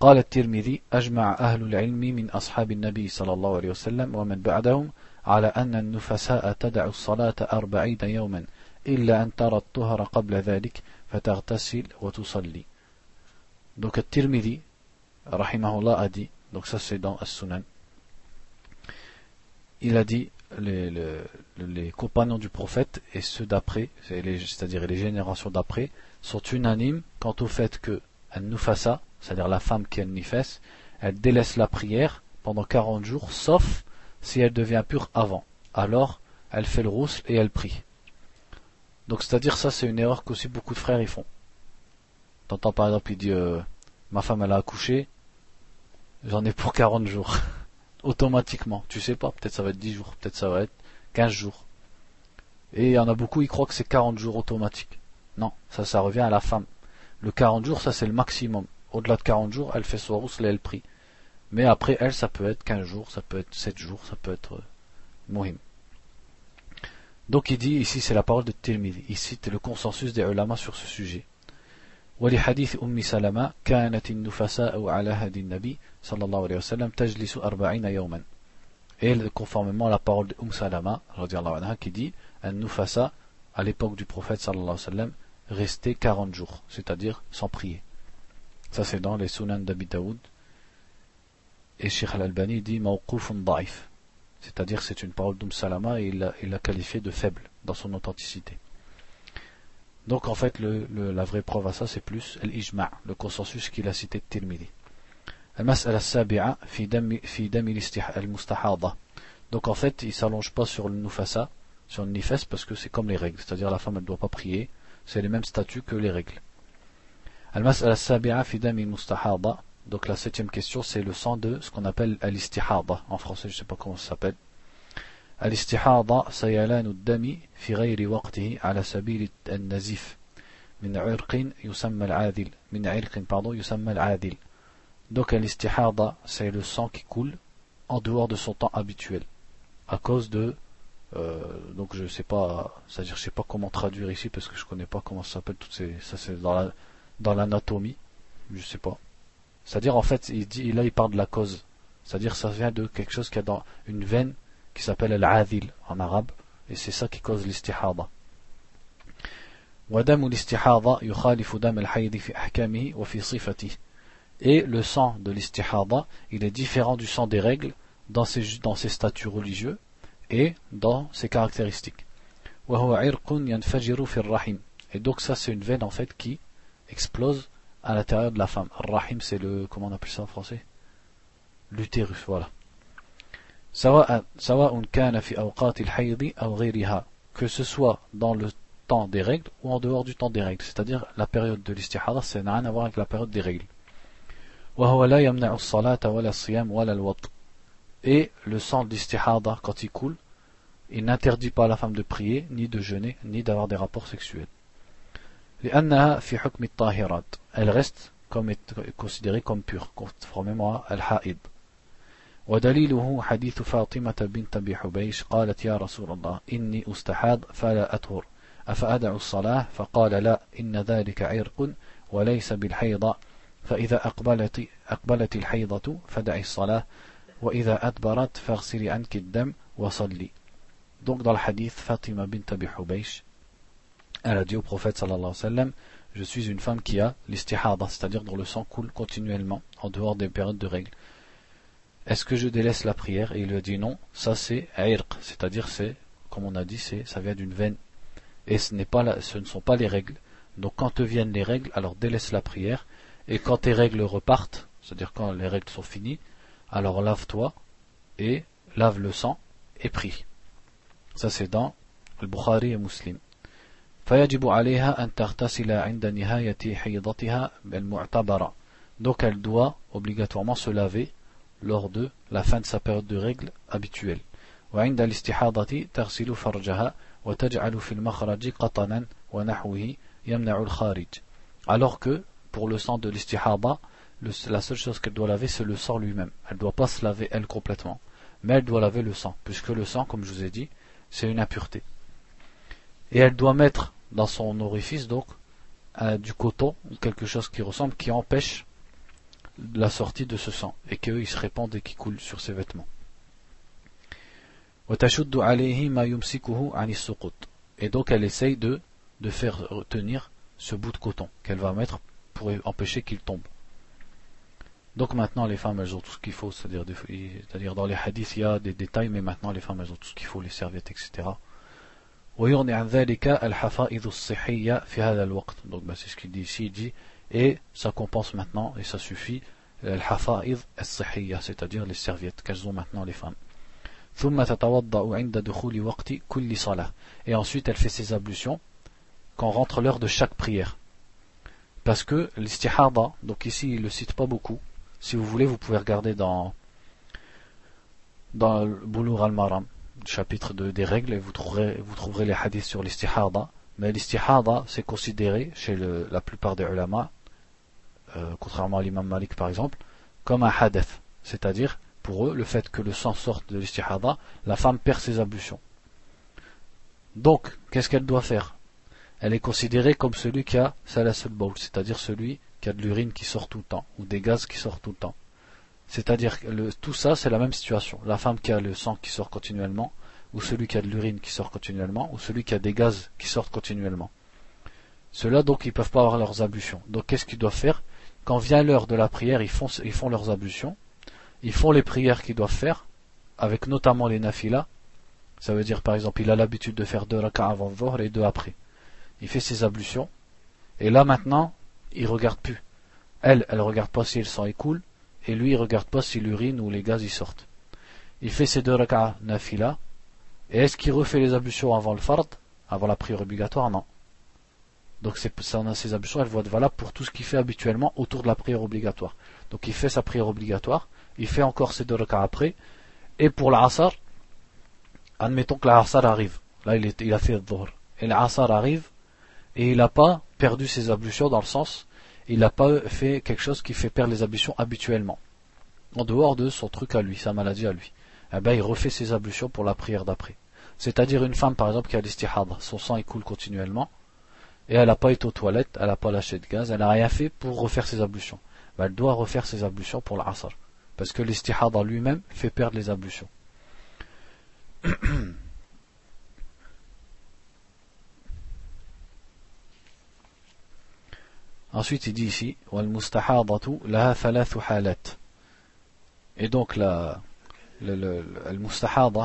[SPEAKER 1] قال الترمذي أجمع أهل العلم من أصحاب النبي صلى الله عليه وسلم ومن بعدهم على أن النفساء تدع الصلاة أربعين يوما إلا أن ترى الطهر قبل ذلك donc Tirmidhi rahimahullah a dit donc ça c'est dans As-Sunan il a dit les, compagnons du prophète et ceux d'après c'est-à-dire les générations d'après sont unanimes quant au fait que An-Nufasa c'est-à-dire la femme qui est Nifes elle délaisse la prière pendant 40 jours sauf si elle devient pure avant alors elle fait le rousse et elle prie donc c'est-à-dire ça c'est une erreur qu'aussi beaucoup de frères y font. T'entends par exemple il dit euh, ma femme elle a accouché, j'en ai pour 40 jours. Automatiquement, tu sais pas, peut-être ça va être 10 jours, peut-être ça va être 15 jours. Et il y en a beaucoup, ils croient que c'est 40 jours automatique. Non, ça ça revient à la femme. Le 40 jours, ça c'est le maximum Au-delà de 40 jours, elle fait son rousse, elle prie. Mais après elle, ça peut être 15 jours, ça peut être 7 jours, ça peut être euh, mohim. Donc il dit ici c'est la parole de Tirmidhi, il cite le consensus des ulama sur ce sujet. ولحديث أم سلمة كانت النفساء على هدي النبي صلى الله عليه وسلم تجلس أربعين يوما et conformément à la parole de Umm Salama anha, qui dit un nufasa à l'époque du prophète sallallahu alayhi wa sallam restait 40 jours c'est-à-dire sans prier ça c'est dans les sunan d'Abi Daoud et Sheikh al-Albani dit mawqufun da'if c'est-à-dire c'est une parole d'Um Salama et il l'a qualifié de faible dans son authenticité. Donc en fait la vraie preuve à ça c'est plus l'ijma', le consensus qu'il a cité de Tirmidhi. Donc en fait il s'allonge pas sur le nufasa, sur le nifas parce que c'est comme les règles, c'est-à-dire la femme ne doit pas prier, c'est les mêmes statuts que les règles. Donc la septième question, c'est le sang de ce qu'on appelle al-istihada. En français, je ne sais pas comment ça s'appelle. Al-istihada, c'est le sang qui coule en dehors de son temps habituel. À cause de euh, donc je sais pas, c'est-à-dire je sais pas comment traduire ici parce que je connais pas comment ça s'appelle toutes ces, ça c'est dans la, dans l'anatomie, je sais pas. C'est-à-dire, en fait, il dit, là, il parle de la cause. C'est-à-dire, ça vient de quelque chose qui a dans une veine qui s'appelle al-adil en arabe, et c'est ça qui cause l'istihada. Et le sang de l'istihada, il est différent du sang des règles dans ses, dans ses statuts religieux et dans ses caractéristiques. Et donc ça c'est une veine en fait qui explose à l'intérieur de la femme. Rahim, c'est le, comment on appelle ça en français? L'utérus, voilà. que ce soit dans le temps des règles ou en dehors du temps des règles. C'est-à-dire la période de l'istihara ça n'a rien à voir avec la période des règles. Et le sang d'istihada quand il coule il n'interdit pas à la femme de prier ni de jeûner ni d'avoir des rapports sexuels لأنها في حكم الطاهرات. Elle reste comme considérée comme pure conformément à الحائض. ودليله حديث فاطمة بنت أبي حبيش قالت يا رسول الله إني أستحاض فلا أطهر. أفأدع الصلاة؟ فقال لا إن ذلك عرق وليس بالحيضة فإذا أقبلت, أقبلت الحيضة فدعي الصلاة وإذا أدبرت فاغسلي عنك الدم وصلي. Donc dans le hadith, Fatima bint Abi Hubaysh, elle a dit au prophète sallallahu sallam, je suis une femme qui a l'istihada, c'est-à-dire dont le sang coule continuellement en dehors des périodes de règles. Est-ce que je délaisse la prière? Et il lui a dit non, ça c'est irq, c'est-à-dire c'est, comme on a dit, c'est, ça vient d'une veine. Et ce, n'est pas ce ne sont pas les règles. Donc quand te viennent les règles, alors délaisse la prière. Et quand tes règles repartent, c'est-à-dire quand les règles sont finies, alors lave-toi et lave le sang et prie. Ça c'est dans le Bukhari et Muslim. فيجب عليها أن تغتسل عند نهاية حيضتها المعتبرة. Donc elle doit obligatoirement se laver lors de la fin de sa période de règle habituelle. وعند الاستحاضة تغسل فرجها وتجعل في المخرج قطنا ونحوه يمنع الخارج. Alors que pour le sang de l'istihada, la seule chose qu'elle doit laver c'est le sang lui-même. Elle ne doit pas se laver elle complètement, mais elle doit laver le sang, puisque le sang, comme je vous ai dit, c'est une impureté. Et elle doit mettre dans son orifice donc du coton ou quelque chose qui ressemble, qui empêche la sortie de ce sang et qu'il se répand et qu'il coule sur ses vêtements. Et donc elle essaye de, de faire retenir ce bout de coton qu'elle va mettre pour empêcher qu'il tombe. Donc maintenant les femmes elles ont tout ce qu'il faut, c'est-à-dire dans les hadiths il y a des détails, mais maintenant les femmes elles ont tout ce qu'il faut, les serviettes, etc. Donc bah, c'est ce qu'il dit ici, il dit, et ça compense maintenant, et ça suffit, c'est-à-dire les serviettes qu'elles ont maintenant les femmes. Et ensuite elle fait ses ablutions quand rentre l'heure de chaque prière. Parce que l'istihada, donc ici il ne le cite pas beaucoup, si vous voulez, vous pouvez regarder dans, dans le Boulour al-Maram, chapitre de, des règles, et vous trouverez, les hadiths sur l'istihada. Mais l'istihada, c'est considéré chez la plupart des ulama, euh, contrairement à l'imam Malik par exemple, comme un hadith. C'est-à-dire, pour eux, le fait que le sang sorte de l'istihada, la femme perd ses ablutions. Donc, qu'est-ce qu'elle doit faire? Elle est considérée comme celui qui a salasul bawl, c'est-à-dire celui qu'il y a de l'urine qui sort tout le temps, ou des gaz qui sortent tout le temps. C'est-à-dire que tout ça, c'est la même situation. La femme qui a le sang qui sort continuellement, ou celui qui a de l'urine qui sort continuellement, ou celui qui a des gaz qui sortent continuellement. Ceux-là, donc, ils ne peuvent pas avoir leurs ablutions. Donc, qu'est-ce qu'ils doivent faire? Quand vient l'heure de la prière, ils font, ils font leurs ablutions, ils font les prières qu'ils doivent faire, avec notamment les nafilas. Ça veut dire, par exemple, il a l'habitude de faire deux rakats avant Dhuhr et deux après. Il fait ses ablutions, et là, maintenant, il regarde plus. Elle, elle regarde pas si le sang écoule, et lui, il regarde pas si l'urine ou les gaz y sortent. Il fait ses deux rak'ah nafila, et est-ce qu'il refait les ablutions avant le fard, avant la prière obligatoire? Non. Donc ces ablutions, elles vont être valables pour tout ce qu'il fait habituellement autour de la prière obligatoire. Donc il fait sa prière obligatoire, il fait encore ses deux rak'ah après, et pour l'asar, admettons que l'asar arrive. Là, il, il a fait le dhuhr. Et l'asar arrive, et il n'a pas perdu ses ablutions dans le sens, il n'a pas fait quelque chose qui fait perdre les ablutions habituellement. En dehors de son truc à lui, sa maladie à lui. Eh ben, il refait ses ablutions pour la prière d'après. C'est-à-dire une femme, par exemple, qui a l'istihad, son sang il coule continuellement, et elle n'a pas été aux toilettes, elle n'a pas lâché de gaz, elle n'a rien fait pour refaire ses ablutions. Ben, elle doit refaire ses ablutions pour l'asr. Parce que l'istihad en lui-même fait perdre les ablutions. Ensuite, il dit ici, Et donc, la, le, le,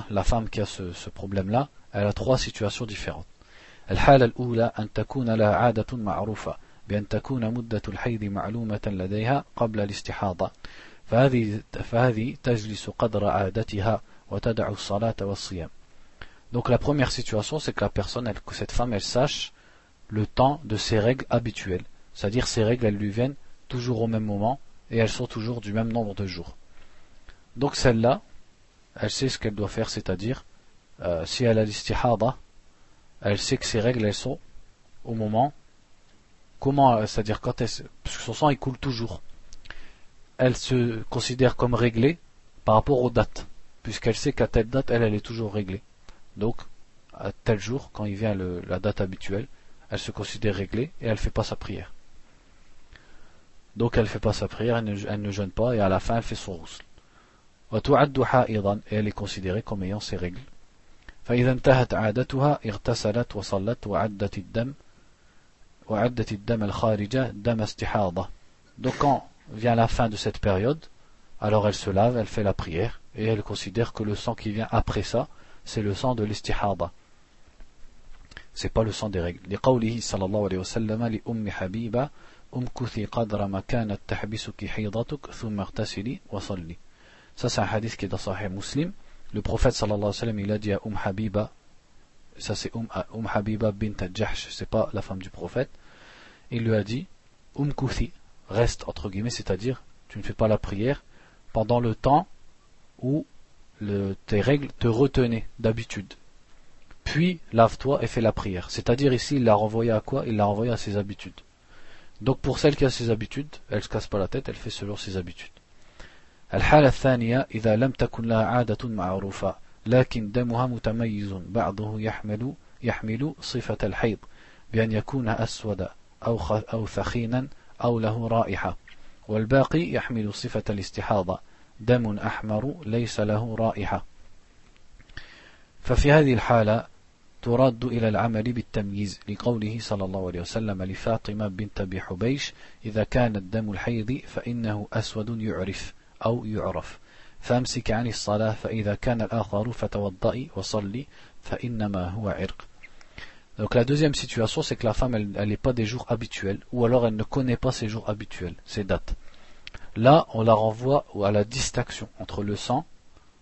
[SPEAKER 1] la femme qui a ce, ce problème-là, elle a trois situations différentes. الحالة الأولى أن تكون لها عادة معروفة بأن تكون مدة الحيض معلومة لديها قبل الاستحاضة فهذه, فهذه تجلس قدر عادتها وتدع الصلاة والصيام Donc la première situation, c'est que la personne, elle, que cette femme, elle sache le temps de ses règles habituelles. C'est-à-dire ces règles, elles lui viennent toujours au même moment et elles sont toujours du même nombre de jours. Donc celle-là, elle sait ce qu'elle doit faire, c'est-à-dire, euh, si elle a l'istihada, elle sait que ces règles, elles sont au moment, comment, c'est-à-dire quand elle, parce que son sang, il coule toujours. Elle se considère comme réglée par rapport aux dates, puisqu'elle sait qu'à telle date, elle, elle est toujours réglée. Donc, à tel jour, quand il vient la date habituelle, elle se considère réglée et elle ne fait pas sa prière. Donc elle ne fait pas sa prière, elle ne, elle ne jeûne pas, et à la fin elle fait son rousse. Et elle est considérée comme ayant ses règles. فإذا انتهت عادتها اغتسلت وصلت وعدت الدم وعدت الدم الخارجة دم استحاضة Donc quand vient la fin de cette période, alors elle se lave, elle fait la prière, et elle considère que le sang qui vient après ça, c'est le sang de l'istihada. C'est pas le sang des règles. لقوله صلى الله عليه وسلم لأم حبيبة Wa. Ça, c'est un hadith qui est dans Sahih Muslim. Le prophète sallallahu alayhi wa sallam, il a dit à Um Habiba, ça c'est Um, um Habiba bint Jahsh, c'est pas la femme du prophète. Il lui a dit umkuthi reste entre guillemets, c'est-à-dire tu ne fais pas la prière pendant le temps où tes règles te retenaient d'habitude. Puis lave-toi et fais la prière. C'est-à-dire ici, il l'a renvoyé à quoi? Il l'a renvoyé à ses habitudes. Donc pour celle qui a ses habitudes, elle se casse pas la tête, elle fait selon ses habitudes. الحالة الثانية إذا لم تكن لها عادة معروفة لكن دمها متميز بعضه يحمل يحمل صفة الحيض بأن يكون أسود أو أو ثخينا أو له رائحة والباقي يحمل صفة الاستحاضة دم أحمر ليس له رائحة ففي هذه الحالة ترد إلى العمل بالتمييز لقوله صلى الله عليه وسلم لفاطمة بنت بحبيش إذا كان الدم الحيض فإنه أسود يعرف أو يعرف فأمسك عن الصلاة فإذا كان الآخر فتوضئي وصلي فإنما هو عرق Donc la deuxième situation, c'est que la femme, elle n'est pas des jours habituels, ou alors elle ne connaît pas ses jours habituels, ses dates. Là, on la renvoie à la distinction entre le sang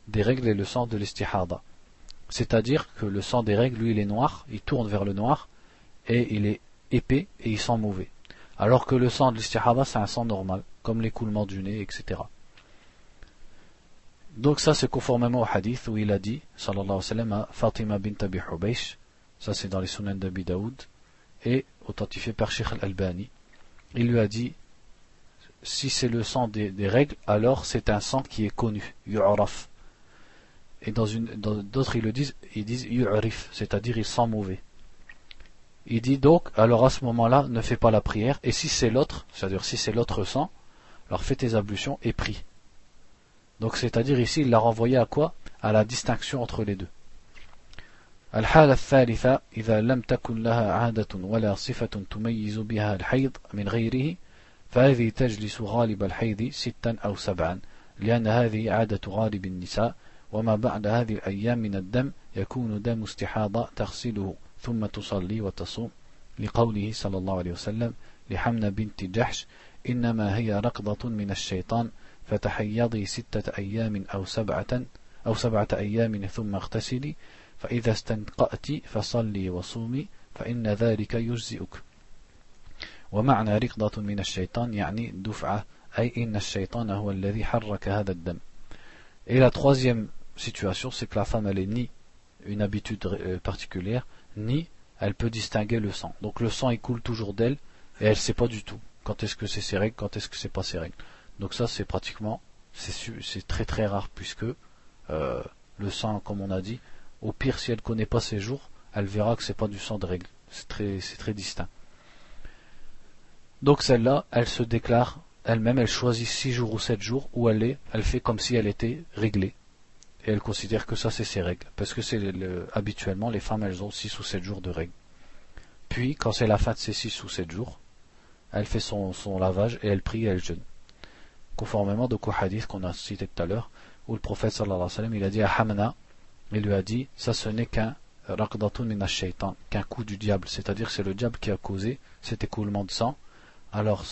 [SPEAKER 1] des règles et le sang de l'istihada. C'est-à-dire que le sang des règles, lui, il est noir, il tourne vers le noir, et il est épais et il sent mauvais. Alors que le sang de l'istihada, c'est un sang normal, comme l'écoulement du nez, etc. Donc ça, c'est conformément au hadith où il a dit, sallallahu alayhi wa sallam, à Fatima bint Abi Hubaysh, ça c'est dans les Sunan d'Abi Daoud, et authentifié par Sheikh al-Albani, il lui a dit, si c'est le sang des, règles, alors c'est un sang qui est connu, yu'raf. Et dans une, d'autres ils le disent, ils disent yu'rif, c'est-à-dire il sent mauvais. Il dit donc, alors à ce moment-là, ne fais pas la prière, et si c'est l'autre, c'est-à-dire si c'est l'autre sang, alors fais tes ablutions et prie. Donc c'est-à-dire ici, il l'a renvoyé à quoi À la distinction entre les deux. الحالة الثالثة إذا لم تكن لها عادة ولا صفة تميز بها الحيض من غيره فهذه تجلس غالب الحيض ستا أو سبعا لأن هذه عادة غالب النساء وما بعد هذه الأيام من الدم يكون دم استحاضة تغسله ثم تصلي وتصوم لقوله صلى الله عليه وسلم لحمن بنت جحش إنما هي ركضة من الشيطان فتحيضي ستة أيام أو سبعة أو سبعة أيام ثم اغتسلي فإذا استنقأت فصلي وصومي فإن ذلك يجزئك. ومعنى ركضة من الشيطان يعني دفعة أي إن الشيطان هو الذي حرك هذا الدم. La troisième situation, c'est que la femme, elle est ni une habitude euh, particulière, ni elle peut distinguer le sang. Donc le sang, il coule toujours d'elle, et elle ne sait pas du tout quand est-ce que c'est ses règles, quand est-ce que c'est pas ses règles. Donc ça, c'est pratiquement, c'est très très rare puisque euh, le sang, comme on a dit, au pire, si elle ne connaît pas ses jours, elle verra que c'est pas du sang de règle. C'est très, très distinct. Donc celle-là, elle se déclare elle-même, elle choisit 6 jours ou 7 jours où elle est, elle fait comme si elle était réglée. Et elle considère que ça c'est ses règles. Parce que c'est habituellement les femmes elles ont 6 ou 7 jours de règles. Puis quand c'est la fin de ces 6 ou 7 jours, elle fait son, lavage et elle prie et elle jeûne conformément au hadith qu'on a cité tout à l'heure, où le prophète sallallahu alayhi wa sallam, il a dit à Hamna, il lui a dit, ça ce n'est qu'un raqdatun min qu'un coup du diable, c'est-à-dire c'est le diable qui a causé cet écoulement de sang, alors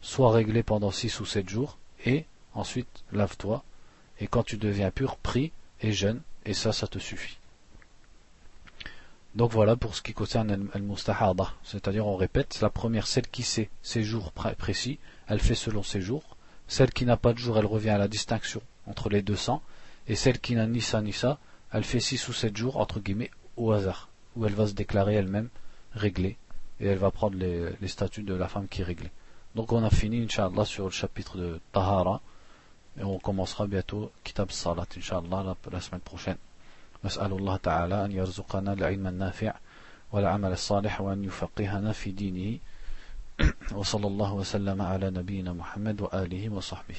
[SPEAKER 1] sois réglé pendant 6 ou 7 jours, et ensuite lave-toi, et quand tu deviens pur, prie et jeûne, et ça, ça te suffit. Donc voilà pour ce qui concerne al-mustahada, c'est-à-dire on répète, la première, celle qui sait ses jours précis, elle fait selon ses jours, celle qui n'a pas de jour, elle revient à la distinction entre les deux sangs. Et celle qui n'a ni ça ni ça, elle fait six ou sept jours, entre guillemets, au hasard, où elle va se déclarer elle-même réglée. Et elle va prendre les, statuts de la femme qui est réglée. Donc on a fini, Inch'Allah, sur le chapitre de Tahara. Et on commencera bientôt Kitab Salat, Inch'Allah, la, la semaine prochaine. نسأل الله تعالى أن يرزقنا العلم النافع والعمل الصالح وأن يفقهنا في دينه وصلى الله وسلم على نبينا محمد وآله وصحبه